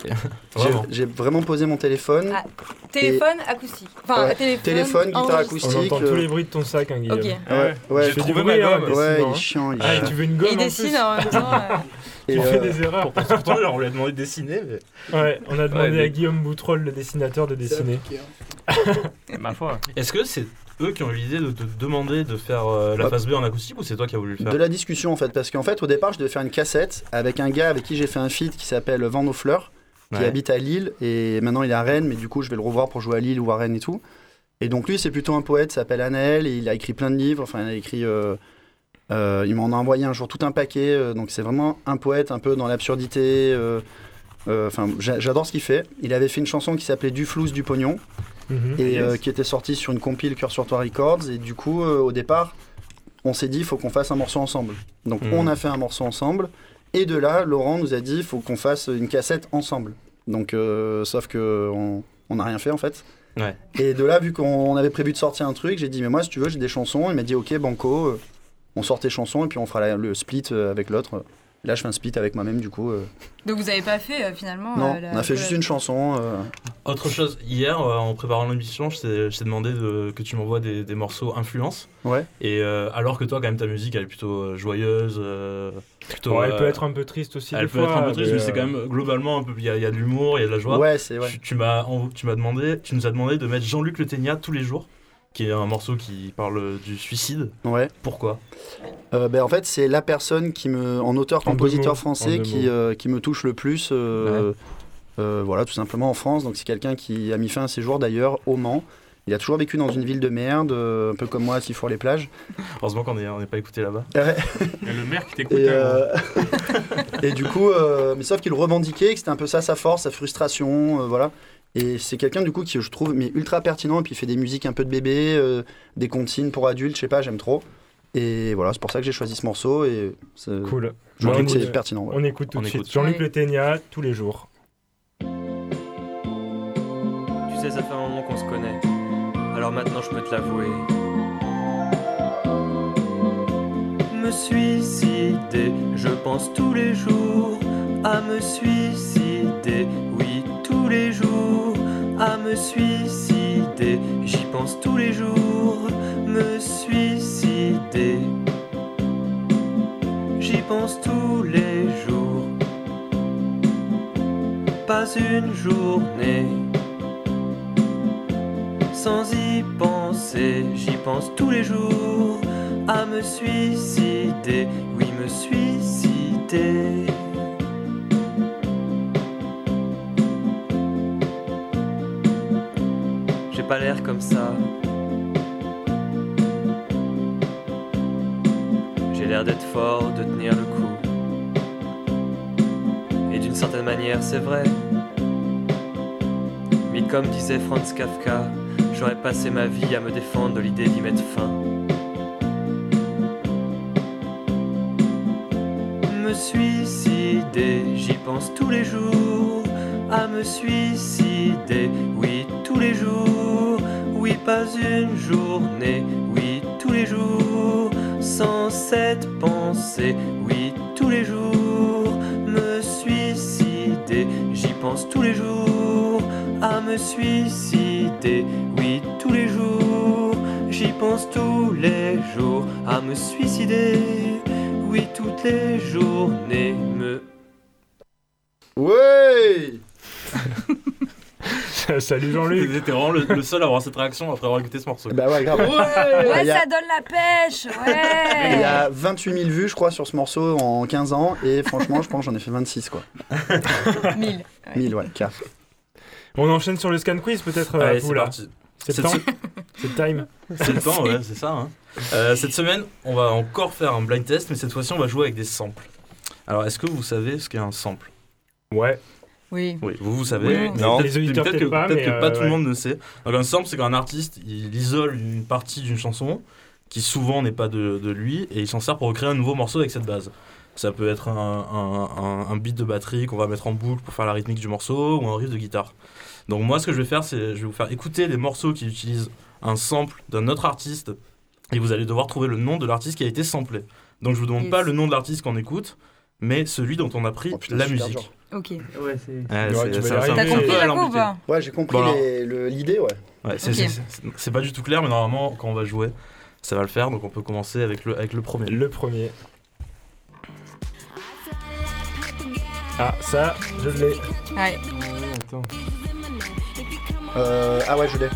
J'ai- Vraiment. J'ai vraiment posé mon téléphone. Ah, Téléphone acoustique. Enfin, Ouais. téléphone. Téléphone, guitare enregistré. On acoustique. entend euh, tous les bruits de ton sac, hein, Guillaume. Ok. Ouais, ouais, Tu fais du trouvé bruit, ma hein, gomme. ouais, il est hein. chiant. il est Ah, chiant. tu veux une gomme il en dessine plus en même temps. euh, Et, Tu euh, fais des erreurs. Pourtant, on lui a demandé de dessiner, mais... Ouais, on a demandé mais- à Guillaume Boutroll, le dessinateur, de dessiner. Ma foi. Est-ce que c'est eux qui ont eu l'idée de te demander de faire euh, la Hop. phase B en acoustique ou c'est toi qui as voulu le faire De la discussion en fait, parce qu'en fait au départ je devais faire une cassette avec un gars avec qui j'ai fait un feat qui s'appelle Vent nos fleurs, qui Ouais. habite à Lille et maintenant il est à Rennes, mais du coup je vais le revoir pour jouer à Lille ou à Rennes et tout. Et donc lui c'est plutôt un poète, s'appelle Anaël et il a écrit plein de livres, enfin il a écrit... euh, euh, il m'en a envoyé un jour tout un paquet, euh, donc c'est vraiment un poète un peu dans l'absurdité. euh, euh, Enfin, j'a- j'adore ce qu'il fait. Il avait fait une chanson qui s'appelait Du flouze du pognon Mhm. et euh, qui était sorti sur une compile Cœur sur toi Records. Et du coup, euh, au départ, on s'est dit, il faut qu'on fasse un morceau ensemble. Donc, Mhm. on a fait un morceau ensemble. Et de là, Laurent nous a dit, il faut qu'on fasse une cassette ensemble. Donc, euh, sauf que on n'a rien fait en fait. Ouais. Et de là, vu qu'on avait prévu de sortir un truc, j'ai dit, mais moi, si tu veux, j'ai des chansons. Il m'a dit, ok, banco, euh, on sort tes chansons et puis on fera la- le split euh, avec l'autre. Là, je fais un split avec moi-même, du coup. euh. Donc vous avez pas fait euh, finalement. non, euh, la- on a fait juste une chanson. euh, Autre chose, hier, euh, en préparant l'émission, je t'ai demandé de- que tu m'envoies des, des morceaux influence. Ouais. Et euh, alors que toi, quand même, ta musique, elle est plutôt euh, joyeuse. euh, plutôt, elle euh, peut être un peu triste aussi. elle des peut fois, être un peu triste, mais c'est quand même globalement un peu. Il y, a- il y a de l'humour, il y a de la joie. Ouais, c'est ouais. Tu, tu m'as demandé, tu nous as demandé de mettre Jean-Luc Le Ténia tous les jours, qui est un morceau qui parle du suicide. Ouais. Pourquoi? Euh, ben, en fait, c'est la personne qui me, en auteur-compositeur français, qui, euh, qui me touche le plus. euh, voilà, tout simplement en France. Donc, c'est quelqu'un qui a mis fin à ses jours d'ailleurs au Mans. Il a toujours vécu dans une ville de merde, un peu comme moi à Sifour les plages. Heureusement qu'on n'est pas écouté là-bas. Il y a le maire qui t'écoute. Et, hein. euh, et du coup, euh, mais sauf qu'il revendiquait que c'était un peu ça sa force, sa frustration, euh, voilà. Et c'est quelqu'un du coup qui je trouve mais ultra pertinent et puis il fait des musiques un peu de bébé, euh, des comptines pour adultes, je sais pas, j'aime trop. Et voilà, c'est pour ça que j'ai choisi ce morceau et c'est- Cool. je trouve Bah, que c'est pertinent. ouais. on écoute tout On de écoute. suite. Jean-Luc. Le Ténia, tous les jours. Tu sais, ça fait un moment qu'on se connaît. Alors maintenant, je peux te l'avouer. Me suicider, je pense tous les jours à me suicider. Oui, tous les jours à me suicider. J'y pense tous les jours. Me suicider. J'y pense tous les jours. Pas une journée sans y penser, j'y pense tous les jours à me suicider, oui me suicider. L'air comme ça. J'ai l'air d'être fort, de tenir le coup. Et d'une certaine manière, c'est vrai. Mais comme disait Franz Kafka, j'aurais passé ma vie à me défendre de l'idée d'y mettre fin. Me suicider, j'y pense tous les jours. À me suicider, oui, tous les jours. Oui, pas une journée, oui, tous les jours. Sans cette pensée, oui, tous les jours. Me suicider, j'y pense tous les jours. À me suicider, oui, tous les jours. J'y pense tous les jours. À me suicider, oui, toutes les journées. Me Ouais Salut Jean-Luc. T'es vraiment le, le seul à avoir cette réaction après avoir écouté ce morceau. Bah ouais, grave. Ouais, ça donne la pêche. Il y Ouais. a 28 000 vues, je crois, sur ce morceau en 15 ans. Et franchement, je pense que j'en ai fait 26, quoi. 1000. 1000, ouais, car. On enchaîne sur le scan quiz peut-être euh, Allez, c'est là. parti. C'est le temps C'est le time C'est le temps, ouais, c'est ça. Hein. Euh, cette semaine, on va encore faire un blind test, mais cette fois-ci, on va jouer avec des samples. Alors, est-ce que vous savez ce qu'est un sample? Ouais. Oui. Oui, vous, vous savez. Oui. Non. peut-être- Les auditeurs, peut-être que, pas, peut-être mais, que pas euh, tout ouais. le monde ne sait. Donc, un sample, c'est qu'un artiste, il isole une partie d'une chanson qui souvent n'est pas de, de lui et il s'en sert pour recréer un nouveau morceau avec cette base. Ça peut être un, un- un- un beat de batterie qu'on va mettre en boucle pour faire la rythmique du morceau ou un riff de guitare. Donc moi ce que je vais faire c'est je vais vous faire écouter des morceaux qui utilisent un sample d'un autre artiste et vous allez devoir trouver le nom de l'artiste qui a été samplé. Donc je vous demande Yes. pas le nom de l'artiste qu'on écoute, mais celui dont on a pris la super musique. Ok. Ouais, c'est. Ouais, tu vas y un T'as compris, alambiqué. pas Ouais, j'ai compris Bon, l'idée, ouais. Ouais, c'est pas du tout clair, mais normalement, quand on va jouer, ça va le faire. Donc on peut commencer avec le, avec le premier. Le premier. Ah, ça, je l'ai. Ouais. Attends. Euh, ah ouais, je l'ai.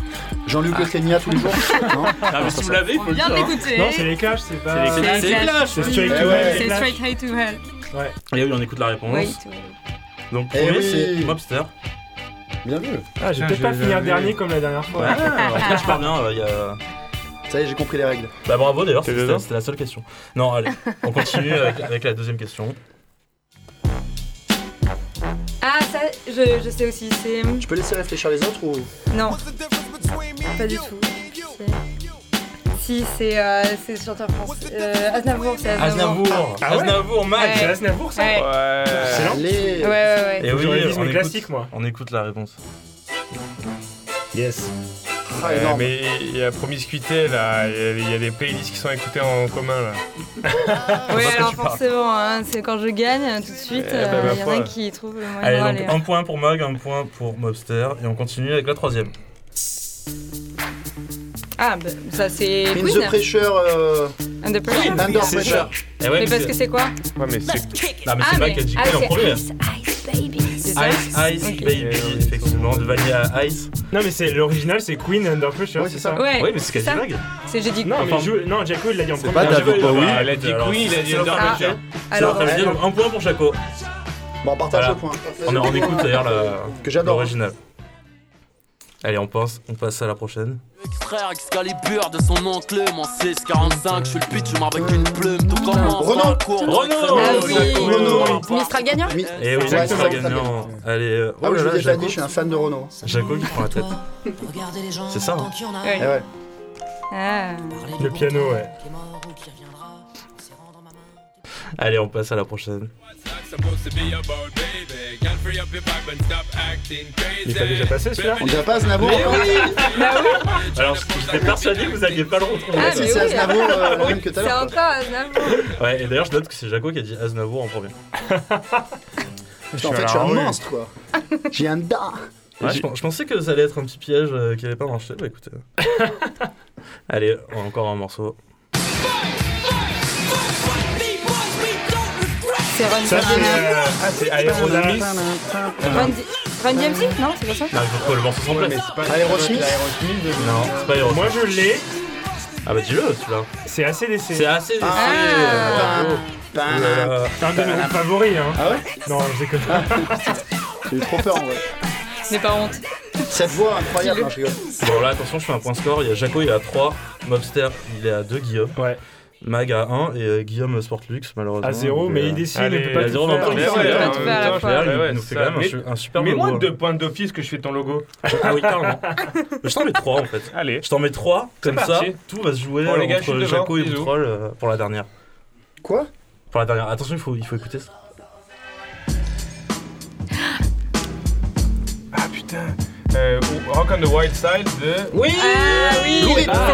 Jean-Luc Ténia tous les jours Non Ah, mais si vous l'avez, faut dire. hein. d'écouter. Non, c'est les Clash, c'est pas. C'est les Clash. C'est Straight to. Hell. C'est. Straight High to Hell. Ouais. Et oui, on écoute la réponse. Wait. Donc Eh premier, oui. c'est Mobster. Bien vu. Ah, j'ai Putain, peut-être pas je- finir dernier comme la dernière fois. Ouais, ouais, je pars bien. euh, il y a... Ça y est, j'ai compris les règles. Bah bravo d'ailleurs, T'es c'était dedans c'était la seule question. Non, allez, on continue avec, avec la deuxième question. Ah, ça, je, je sais aussi. C'est. Tu peux laisser réfléchir les autres ou Non, pas du tout. C'est- Si, c'est euh, c'est le chanteur français. Euh, Aznavour, c'est Aznavour. Aznavour Ah ouais Aznavour, Max Ouais. C'est Aznavour, ça Ouais. Excellent. Allez Ouais, ouais, ouais. Et oui, on écoute, classiques, moi. on écoute la réponse. Yes. Ah, énorme. mais il y a promiscuité là, il y a- il y, a des playlists qui sont écoutées en commun là. Que alors forcément, hein, c'est quand je gagne, tout de suite, Eh il ben, ma y en a qui trouvent le moyen Allez, donc un point pour Mag, un point pour Mobster. Et on continue avec la troisième. Ah, bah, ça c'est In Queen. the Pressure. euh, Under Pressure. Under Pressure. Eh ouais, Mais parce que c'est quoi Ouais, mais c'est. Non, mais Ah, c'est Mag mais- qui a dit ah, en premier. Ice, Ice Baby. Ice, Ice, Ok. Baby, effectivement, de Vanilla Ice. Non, mais c'est l'original, c'est Queen Under Pressure. Ouais, c'est ça. Ouais, Oui, mais c'est quasi. Mag. C'est j'ai dit Non, mais je- non, Jacko, il l'a dit en C'est premier. pas David Bowie. Ah, elle a dit Alors, Queen, il a dit Under l'occasion. Pressure. C'est Alors. Donc, un point pour Chaco. Bon, on partage Voilà. le point. On, on écoute d'ailleurs la- Que j'adore. l'original. Allez, on passe, on passe à la prochaine. Extraire Excalibur de son oncle mon 645 Je suis le pitch, je avec une plume Tout commence Renaud. cours Renaud. Ah Renaud. Mistral gagnant Mi- Et oui, ça, gagnant. Allez, euh, Ah oh oui, là là, Jaco. je suis un fan de Renault. Jaco qui prend la tête. C'est ça. hein. Ouais. Eh ouais. Ah. Le piano, ouais. Allez, on passe à la prochaine. Il t'a déjà passé celui-là On dirait pas Aznavour Mais encore Alors, j'étais persuadé que vous alliez pas le retrouver. Ah, Si mais c'est oui. Aznavour, euh, la même que tout à C'est l'heure. encore Aznavour. Ouais, et d'ailleurs, je note que c'est Jaco qui a dit Aznavour en premier. Putain, en fait, je suis un monstre, quoi. J'ai un da. Ouais, je, je pensais que ça allait être un petit piège euh, qui allait pas marcher. Bah écoutez. Allez, encore un morceau. C'est Run Ça, c'est. DMC. euh, Ah, c'est Aerodynamics. Run D- Run DMC Non, c'est pas ça Non, il faut trouver le morceau sans Ouais, place. mais c'est pas. Aerosmith Non, c'est pas Aerosmith. Moi, je l'ai. Ah bah dis-le, celui-là. C'est ACDC. C'est assez décès. Ah. Euh, C'est un de mes groupes favoris, hein. Ah ouais Non, je déconne. J'ai eu trop peur en vrai. N'aie pas honte. Cette voix incroyable, je rigole. Bon là attention je fais un point score, il y a Jaco il est à 3, Mobster il est à 2 Guillaume, Ouais. Mag à 1 et euh, Guillaume Sportlux malheureusement. À zéro, il mais il euh, décide, Allez, il peut pas a tout zéro, mais faire. Mais il a- pas faire il ouais, nous c'est fait quand même un, Mais- su- un super Mais beau moi bois. deux points d'office que je fais ton logo. Ah oui carrément. je t'en mets 3 en fait. Allez. Je t'en mets 3, comme ça parti. tout va se jouer entre Jaco et. Boutrol euh, pour la dernière. Quoi? Pour la dernière. Attention il faut, il faut écouter ça. Ah putain. Euh, Rock on the Wild Side de. Oui Ah oui, Lou Reed. c'est Ah,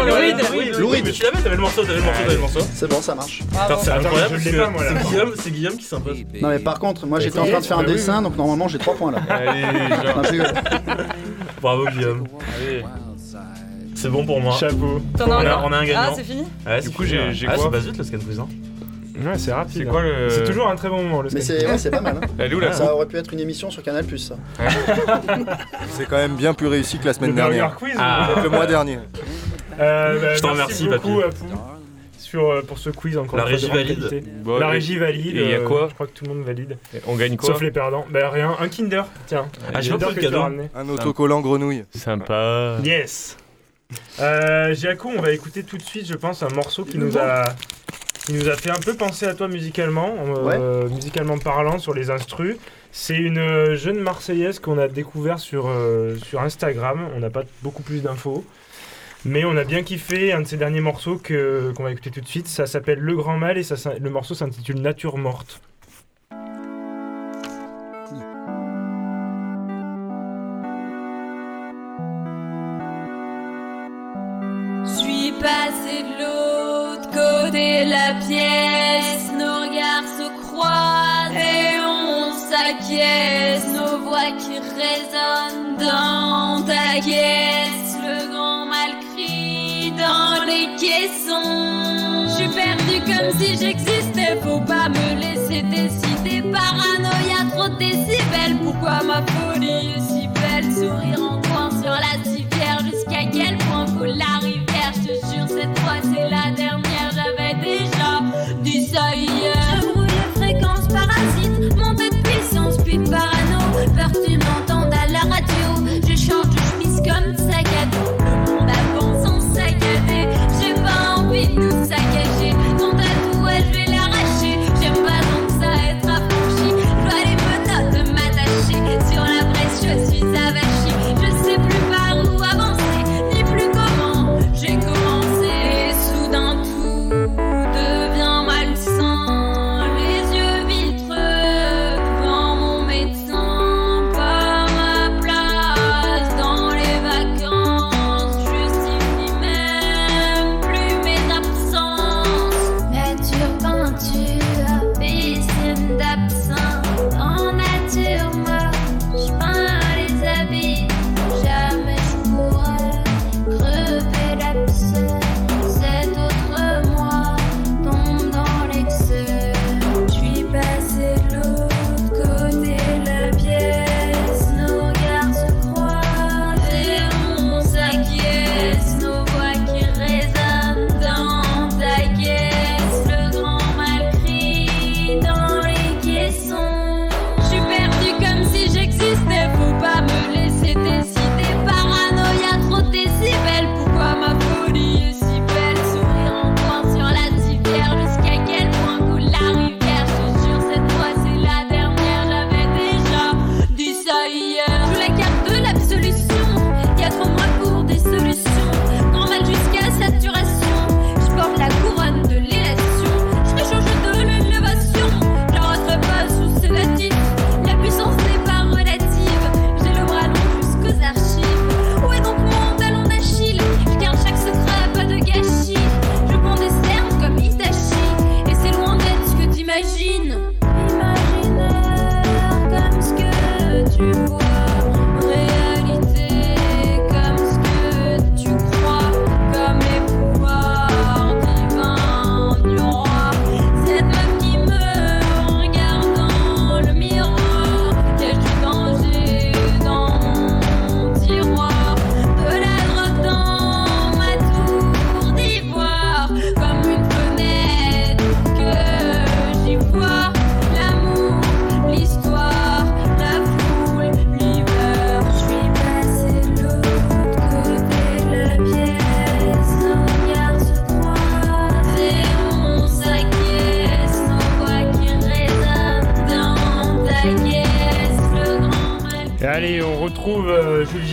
tu l'avais, t'avais le morceau, t'avais le morceau, t'avais le morceau. C'est bon, ça marche. Attends, c'est incroyable c'est Guillaume, c'est Guillaume qui s'impose. Non, mais par contre, moi j'étais en train de faire un Bah oui, dessin, donc normalement j'ai 3 points là. Allez, genre. Bravo Guillaume. Allez. C'est bon pour moi. Chapeau. On a, on a un gagnant. Ah, c'est fini Ouais, Du coup, j'ai Ah, quoi c'est pas vite le scan quiz. Hein. Ouais, c'est rapide. C'est quoi le. C'est toujours un très bon moment, le Mais c'est ouais, c'est pas mal. Hein. Elle est où la Ça aurait pu être une émission sur Canal Plus, ça. C'est quand même bien plus réussi que la Le semaine Burger dernière. Quiz Ah. Que le mois dernier. Euh, bah, Je t'en merci remercie, beaucoup, Papy. Sur, euh, pour ce quiz encore La régie valide. Bon, La et- régie valide. et il y a euh, quoi Je crois que tout le monde valide. On gagne quoi Sauf les perdants. Bah rien, un Kinder. Tiens. Ah, j'ai pas le cadeau. ramené. Un autocollant grenouille. Sympa. Yes. Euh, Giaco, on va écouter tout de suite, je pense, un morceau qui nous a, qui nous a fait un peu penser à toi musicalement, euh, musicalement parlant, sur les instrus. C'est une euh, jeune Marseillaise qu'on a découvert sur, euh, sur Instagram. On n'a pas beaucoup plus d'infos. Mais on a bien kiffé un de ses derniers morceaux que- qu'on va écouter tout de suite. Ça s'appelle Le Grand Mal et ça, le morceau s'intitule Nature Morte. De la pièce, nos regards se croisent et on s'acquiesce, nos voix qui résonnent dans ta caisse, le grand mal crie dans les caissons. Je suis perdu comme si j'existais, faut pas me laisser décider, paranoïa trop de décibels, pourquoi ma folie est si belle, sourire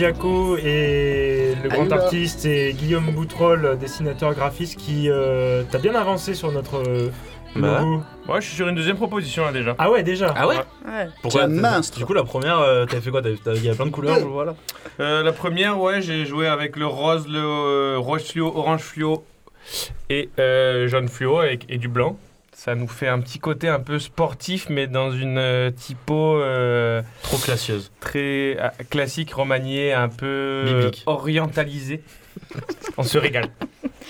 Giaco et le grand Aïe, bah. artiste et Guillaume Boutrol, dessinateur graphiste, qui euh, t'as bien avancé sur notre euh, Bah logo. Ouais, je suis sur une deuxième proposition là déjà. Ah ouais, déjà. Ah ouais Ouais. Pourquoi Tiens, mince, Du coup, la première, euh, t'avais fait quoi? Il y a plein de couleurs, je vois là. Euh, la première, ouais, j'ai joué avec le rose, le euh, rose fluo, orange fluo et euh, jaune fluo avec, et du blanc. Ça nous fait un petit côté un peu sportif, mais dans une euh, typo euh, Trop classieuse. très euh, classique, remaniée, un peu euh, Biblique. orientalisée. On se régale.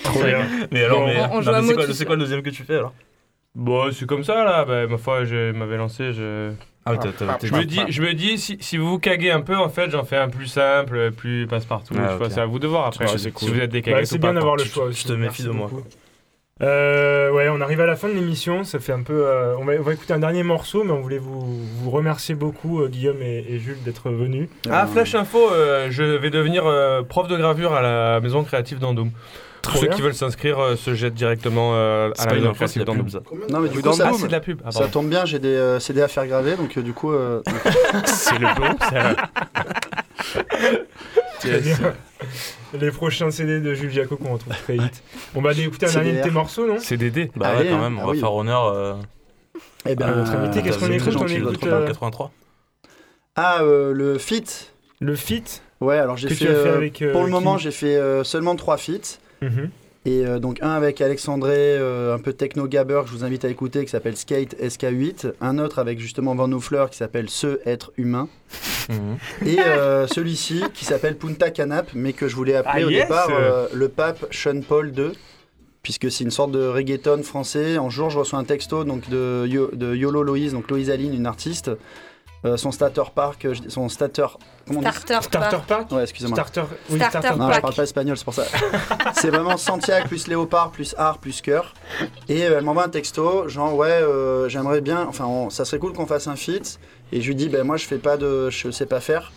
Trop bien. Mais alors, Bon, mais, on non, joue à mais c'est quoi, c'est le deuxième que tu fais alors? Bon, c'est comme ça là. Bah, ma foi, je m'avais lancé. Je, Ah t'as- t'as- t'es- je me dis, je me dis si, si vous vous caguez un peu, en fait, j'en fais un plus simple, plus passe-partout. Ah, Je vois, ok. C'est à vous de voir après. Ouais, si, c'est si cool. vous êtes Bah, décalé c'est ou bien d'avoir le choix aussi. je te méfie de moi. beaucoup. Euh, ouais, on arrive à la fin de l'émission. Ça fait un peu. euh, on, va, on va écouter un dernier morceau, mais on voulait vous, vous remercier beaucoup, euh, Guillaume et, et Jules, d'être venus. Ah, flash info, euh, je vais devenir euh, prof de gravure à la maison créative d'Andoum. Pour Trop ceux bien. qui veulent s'inscrire, euh, se jettent directement euh, à la maison créative d'Andoum. ça. Non, mais du Ou coup, dans- ça, Ah, c'est de la pub. Ah, ça tombe bien, j'ai des euh, CD à faire graver, donc euh, du coup. euh, C'est le bon, Très bien. Les prochains CD de Jules Jaco qu'on retrouve très vite. On va écouter un dernier de tes morceaux, non Dédé. Bah Allez, ouais, quand hein. même, on Ah va oui. faire honneur. euh, eh ben, à notre invité. euh, Qu'est-ce qu'on écoute très On gentil de écoute votre dans le euh, 83. Ah, euh, le fit. le feat Ouais, alors j'ai fait. avec. pour le qui moment, j'ai fait euh, seulement trois feats. Mhm. Et euh, donc un avec Alexandré, euh, un peu techno gabber que je vous invite à écouter, qui s'appelle Skate SK8. Un autre avec justement Van Hoofler qui s'appelle Ce être humain. Mhm. Et euh, celui-ci qui s'appelle Punta Canap, mais que je voulais appeler Ah, au yes départ euh, le pape Sean Paul II. Puisque c'est une sorte de reggaeton français. Un jour, je reçois un texto donc, de, Yo- de Yolo Loïse, donc Loïse Aline, une artiste. Euh, son starter park, euh, son starter. Comment on dit Starter. Pack Ouais, excusez-moi. Starter, oui, Starter Starter Non, Pack. je parle pas espagnol, c'est pour ça. c'est vraiment Santiago plus Léopard plus art plus cœur. Et euh, elle m'envoie un texto, genre ouais, euh, j'aimerais bien, enfin, on- ça serait cool qu'on fasse un feat. Et je lui dis, ben moi je fais pas de, je sais pas faire.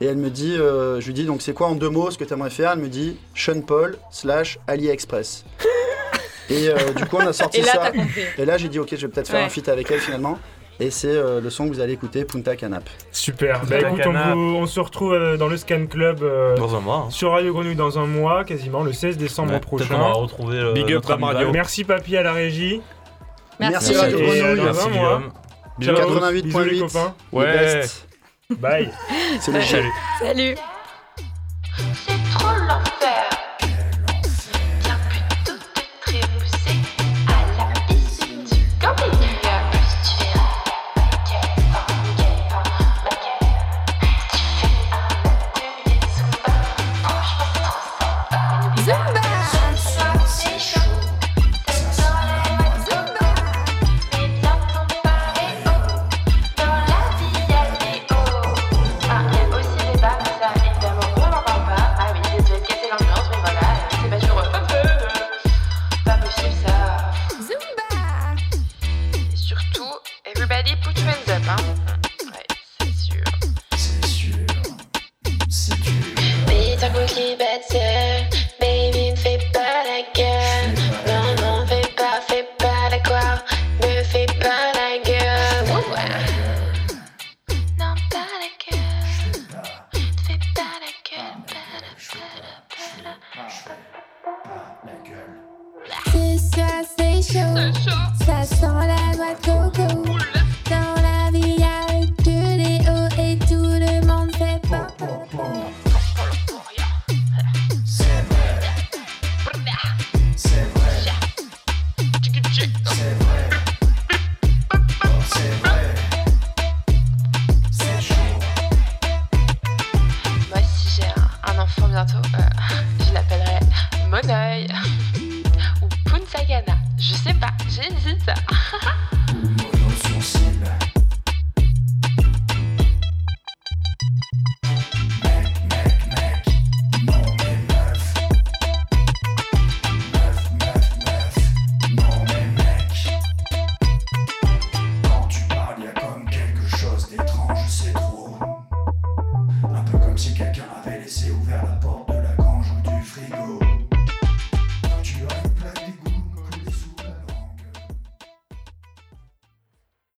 Et elle me dit, euh, je lui dis donc c'est quoi en deux mots ce que tu aimerais faire? Elle me dit Sean Paul slash AliExpress. Et euh, du coup on a sorti Et là, ça. Et là j'ai dit ok, je vais peut-être faire Ouais. un feat avec elle finalement. Et c'est euh, le son que vous allez écouter, Punta Canap. Super. Bah écoute, on, on se retrouve euh, dans le Scan Club euh, Dans un mois. hein. sur Radio Grenouille dans un mois, quasiment le 16 décembre Ouais, prochain. qu'on va retrouver euh, Big up Radio. Val. Merci Papy à la régie. Merci, Merci. Radio Grenouille. dans Merci un mois. Guillaume. Ciao. 88.8. Bisous les copains. Les Ouais. Bye. Salut. Salut.